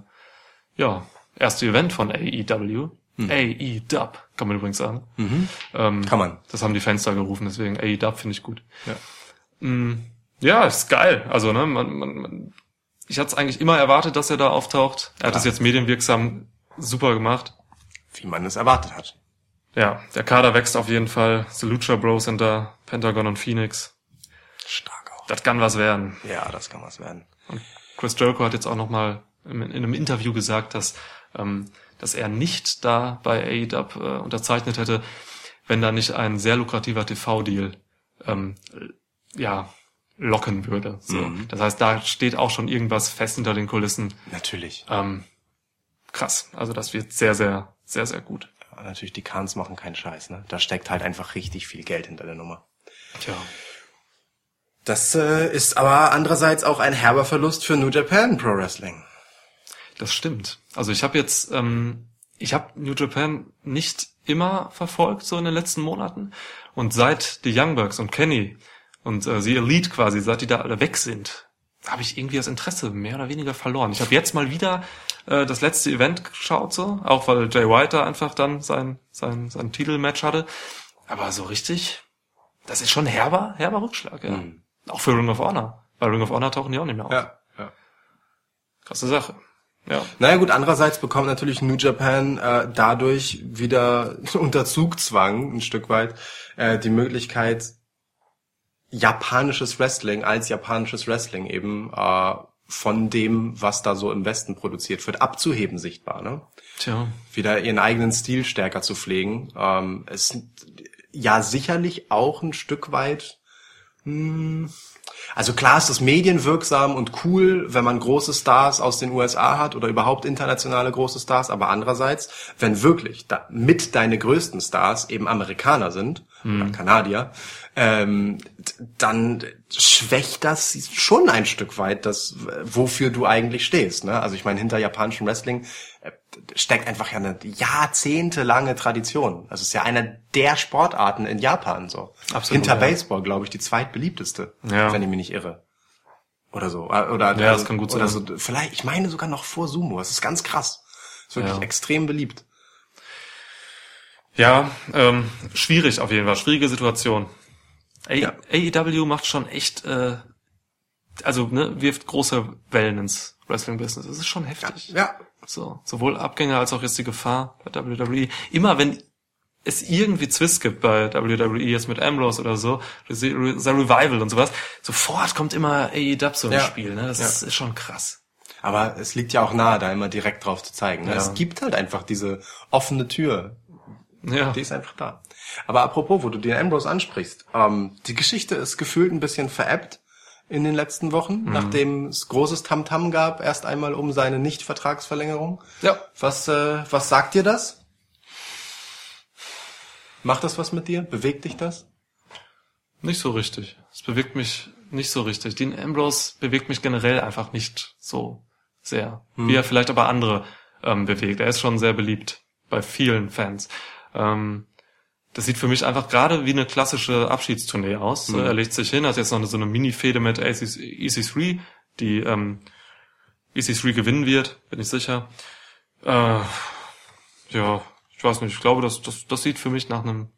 ja erste Event von AEW. AEW kann man übrigens sagen. Ähm, Kann man. Das haben die Fans da gerufen, deswegen AEW finde ich gut. Ja. Mm, ja, ist geil. Also, ne, man, man, man, ich hatte es eigentlich immer erwartet, dass er da auftaucht. Er hat Klar. es jetzt medienwirksam super gemacht. Wie man es erwartet hat. Ja, der Kader wächst auf jeden Fall. The Lucha Bros sind da, Pentagon und Phoenix. Stark auch. Das kann was werden. Ja, das kann was werden. Chris Jericho hat jetzt auch nochmal in, in einem Interview gesagt, dass, ähm, dass er nicht da bei AEW äh, unterzeichnet hätte, wenn da nicht ein sehr lukrativer TV-Deal ähm, ja, locken würde. So. Mhm. Das heißt, da steht auch schon irgendwas fest hinter den Kulissen. Natürlich. Ähm, krass. Also das wird sehr, sehr, sehr, sehr gut. Ja, natürlich, die Khans machen keinen Scheiß, ne? Da steckt halt einfach richtig viel Geld hinter der Nummer. Tja. Das äh, ist aber andererseits auch ein herber Verlust für New Japan Pro Wrestling. Das stimmt. Also ich habe jetzt, ähm, ich habe New Japan nicht immer verfolgt, so in den letzten Monaten. Und seit die Young Bucks und Kenny und äh, die Elite quasi, seit die da alle weg sind, habe ich irgendwie das Interesse mehr oder weniger verloren. Ich habe jetzt mal wieder äh, das letzte Event geschaut, so, auch weil Jay White da einfach dann sein, sein, sein Titelmatch hatte. Aber so richtig, das ist schon herber, herber Rückschlag, ja. Mhm. Auch für Ring of Honor. Weil Ring of Honor tauchen die auch nicht mehr auf. ja. Krasse Sache. Ja. Naja gut, andererseits bekommt natürlich New Japan äh, dadurch wieder unter Zugzwang ein Stück weit äh, die Möglichkeit, japanisches Wrestling als japanisches Wrestling eben äh, von dem, was da so im Westen produziert wird, abzuheben sichtbar. Ne? Tja. Wieder ihren eigenen Stil stärker zu pflegen. Ähm, es ja sicherlich auch ein Stück weit Also klar ist es medienwirksam und cool, wenn man große Stars aus den USA hat oder überhaupt internationale große Stars, aber andererseits, wenn wirklich da mit deine größten Stars eben Amerikaner sind oder Kanadier, ähm, dann schwächt das schon ein Stück weit das, wofür du eigentlich stehst. Ne? Also ich meine, hinter japanischem Wrestling steckt einfach ja eine jahrzehntelange Tradition. Das ist ja einer der Sportarten in Japan so. Absolut, Hinter ja. Baseball, glaube ich, die zweitbeliebteste, Ja. wenn ich mich nicht irre. Oder so. Äh, Oder, Ja, das kann gut sein. So, vielleicht, ich meine sogar noch vor Sumo. Das ist ganz krass. Das ist wirklich Ja. extrem beliebt. Ja, ähm, schwierig auf jeden Fall, schwierige Situation. A Ja. AEW macht schon echt, äh, also ne, wirft große Wellen ins Wrestling-Business. Das ist schon heftig. Ja. So, sowohl Abgänge als auch jetzt die Gefahr bei WWE. Immer wenn es irgendwie Zwist gibt bei WWE jetzt mit Ambrose oder so, The Revival und sowas, sofort kommt immer AEW so ins Ja. Spiel. Ne? Das Ja. ist, ist schon krass. Aber es liegt ja auch nahe, da immer direkt drauf zu zeigen. Ne? Ja. Es gibt halt einfach diese offene Tür. Ja. Die ist einfach da. Aber apropos, wo du den Ambrose ansprichst, ähm, die Geschichte ist gefühlt ein bisschen veräppt in den letzten Wochen, Mhm. nachdem es großes Tamtam gab, erst einmal um seine Nicht-Vertragsverlängerung. Ja. Was, äh, was sagt dir das? Macht das was mit dir? Bewegt dich das? Nicht so richtig. Es bewegt mich nicht so richtig. Dean Ambrose bewegt mich generell einfach nicht so sehr. Wie er vielleicht aber andere ähm, bewegt. Er ist schon sehr beliebt bei vielen Fans. Ähm, das sieht für mich einfach gerade wie eine klassische Abschiedstournee aus. Er legt sich hin, hat jetzt noch so eine Mini-Fehde mit AC EC3, die ähm, EC3 gewinnen wird, bin ich sicher. Äh, ja, ich weiß nicht. Ich glaube, das, das, das sieht für mich nach einem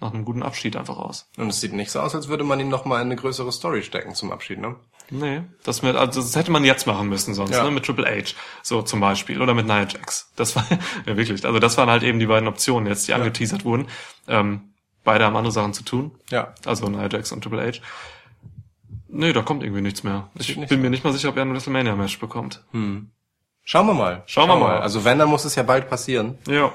nach einem guten Abschied einfach aus. Und es sieht nicht so aus, als würde man ihn noch mal in eine größere Story stecken zum Abschied, ne? Nee, das, mit, also das hätte man jetzt machen müssen sonst, Ja. ne? Mit Triple H, so zum Beispiel. Oder mit Nia Jax. Das war, ja wirklich, also das waren halt eben die beiden Optionen jetzt, die angeteasert wurden. Ähm, beide haben andere Sachen zu tun. Ja. Also Nia Jax und Triple H. Nee, da kommt irgendwie nichts mehr. Ich nicht bin mir nicht mal sicher, ob er ein WrestleMania-Match bekommt. Schauen wir mal. Schauen wir mal. Also wenn, dann muss es ja bald passieren. Ja.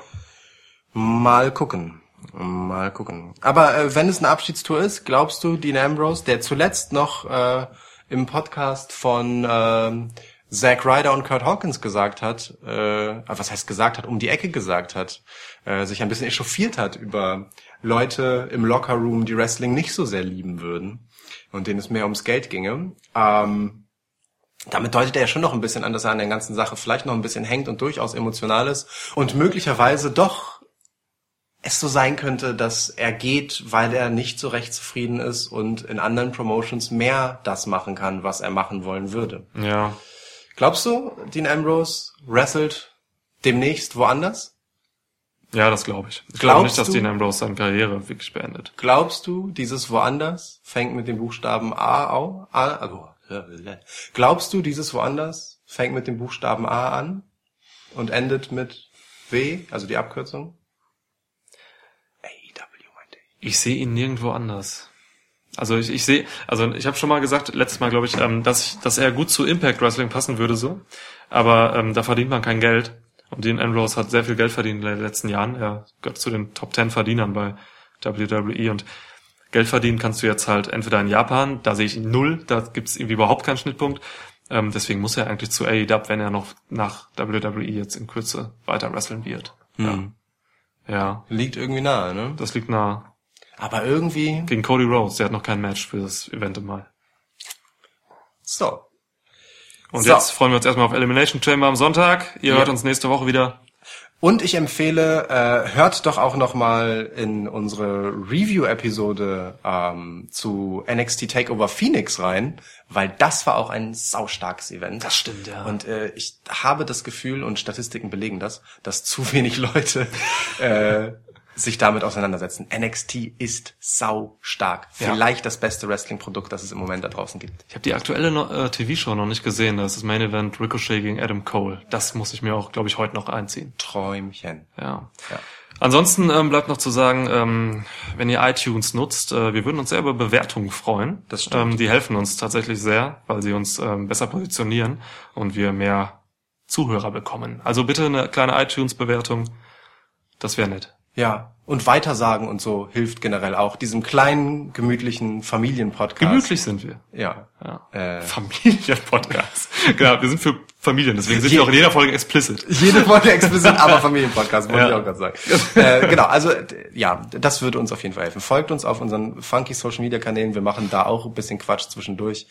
Mal gucken. Mal gucken. Aber äh, wenn es eine Abschiedstour ist, glaubst du, Dean Ambrose, der zuletzt noch äh, im Podcast von ähm, Zack Ryder und Kurt Hawkins gesagt hat, äh, was heißt gesagt hat, um die Ecke gesagt hat, äh, sich ein bisschen echauffiert hat über Leute im Lockerroom, die Wrestling nicht so sehr lieben würden und denen es mehr ums Geld ginge. Ähm, damit deutet er ja schon noch ein bisschen an, dass er an der ganzen Sache vielleicht noch ein bisschen hängt und durchaus emotional ist und möglicherweise doch es so sein könnte, dass er geht, weil er nicht so recht zufrieden ist und in anderen Promotions mehr das machen kann, was er machen wollen würde. Ja. Glaubst du, Dean Ambrose wrestelt demnächst woanders? Ja, das glaube ich. Ich glaube Glaubst nicht, dass du- Dean Ambrose seine Karriere wirklich beendet. Glaubst du, dieses woanders fängt mit dem Buchstaben A au? A, also, glaubst du, dieses woanders fängt mit dem Buchstaben A an und endet mit W, also die Abkürzung? Ich. Sehe ihn nirgendwo anders. Also ich, ich sehe, also ich habe schon mal gesagt, letztes Mal glaube ich, ähm, dass ich, dass er gut zu Impact Wrestling passen würde so, aber ähm, da verdient man kein Geld. Und Dean Ambrose hat sehr viel Geld verdient in den letzten Jahren. Er gehört zu den Top 10 Verdienern bei WWE und Geld verdienen kannst du jetzt halt entweder in Japan, da sehe ich ihn null, da gibt's irgendwie überhaupt keinen Schnittpunkt. Ähm, deswegen muss er eigentlich zu AEW, wenn er noch nach WWE jetzt in Kürze weiter wrestlen wird. Hm. Ja. ja, Liegt irgendwie nahe, ne? das liegt nah. Aber irgendwie, Gegen Cody Rhodes, der hat noch kein Match für das Event im Mai. so. Und So. jetzt freuen wir uns erstmal auf Elimination Chamber am Sonntag. Ihr Ja. hört uns nächste Woche wieder. Und ich empfehle, äh, hört doch auch noch mal in unsere Review-Episode ähm, zu NXT Takeover Phoenix rein, weil das war auch ein saustarkes Event. Das stimmt, ja. Und äh, ich habe das Gefühl, und Statistiken belegen das, dass zu wenig Leute äh, sich damit auseinandersetzen. NXT ist sau stark. Ja. Vielleicht das beste Wrestling-Produkt, das es im Moment da draußen gibt. Ich habe die aktuelle äh, TV-Show noch nicht gesehen. Das ist das Main Event Ricochet gegen Adam Cole. Das muss ich mir auch, glaube ich, heute noch einziehen. Träumchen. Ja. Ja. Ansonsten ähm, bleibt noch zu sagen, ähm, wenn ihr iTunes nutzt, äh, wir würden uns sehr über Bewertungen freuen. Das stimmt. Ähm, die helfen uns tatsächlich sehr, weil sie uns ähm, besser positionieren und wir mehr Zuhörer bekommen. Also bitte eine kleine iTunes-Bewertung. Das wäre nett. Ja. Und weitersagen und so hilft generell auch. Diesem kleinen, gemütlichen Familienpodcast. Gemütlich sind wir. Ja. Ja. Äh. Familienpodcast. genau, wir sind für Familien, deswegen sind wir auch in jeder Folge explicit. Jede Folge explizit, aber Familienpodcast, wollte Ja. ich auch gerade sagen. äh, genau, also ja, das würde uns auf jeden Fall helfen. Folgt uns auf unseren funky Social Media Kanälen. Wir machen da auch ein bisschen Quatsch zwischendurch,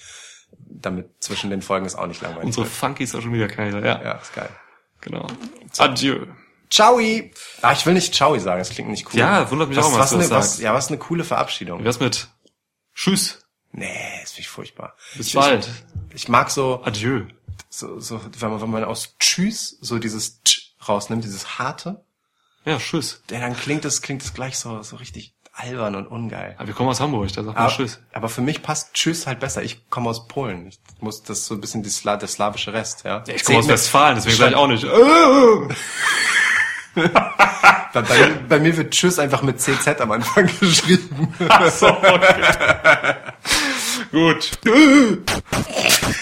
damit zwischen den Folgen es auch nicht langweilig Unsere wird. funky Social Media Kanäle, ja. Ja, ist geil. Genau. Adieu. Ciao! Ah, ich will nicht Ciao sagen, das klingt nicht cool. Ja, wundert mich was, auch mal, was dass du das was, sagst. Ja, was eine coole Verabschiedung. Wie wär's mit Tschüss. Nee, ist finde ich furchtbar. Bis ich, bald. Ich, ich mag so, Adieu. so, so wenn, man, wenn man aus Tschüss so dieses Tsch rausnimmt, dieses harte, Ja, Tschüss. ja, dann klingt es klingt es gleich so so richtig albern und ungeil. Aber wir kommen aus Hamburg, da sagt man Aber, Tschüss. aber für mich passt Tschüss halt besser. Ich komme aus Polen. Ich muss das so ein bisschen die Sla der slawische Rest, ja. Ich komme aus Westfalen, deswegen sage ich auch nicht. Bei, bei, bei mir wird Tschüss einfach mit CZ am Anfang geschrieben. so, okay. Gut.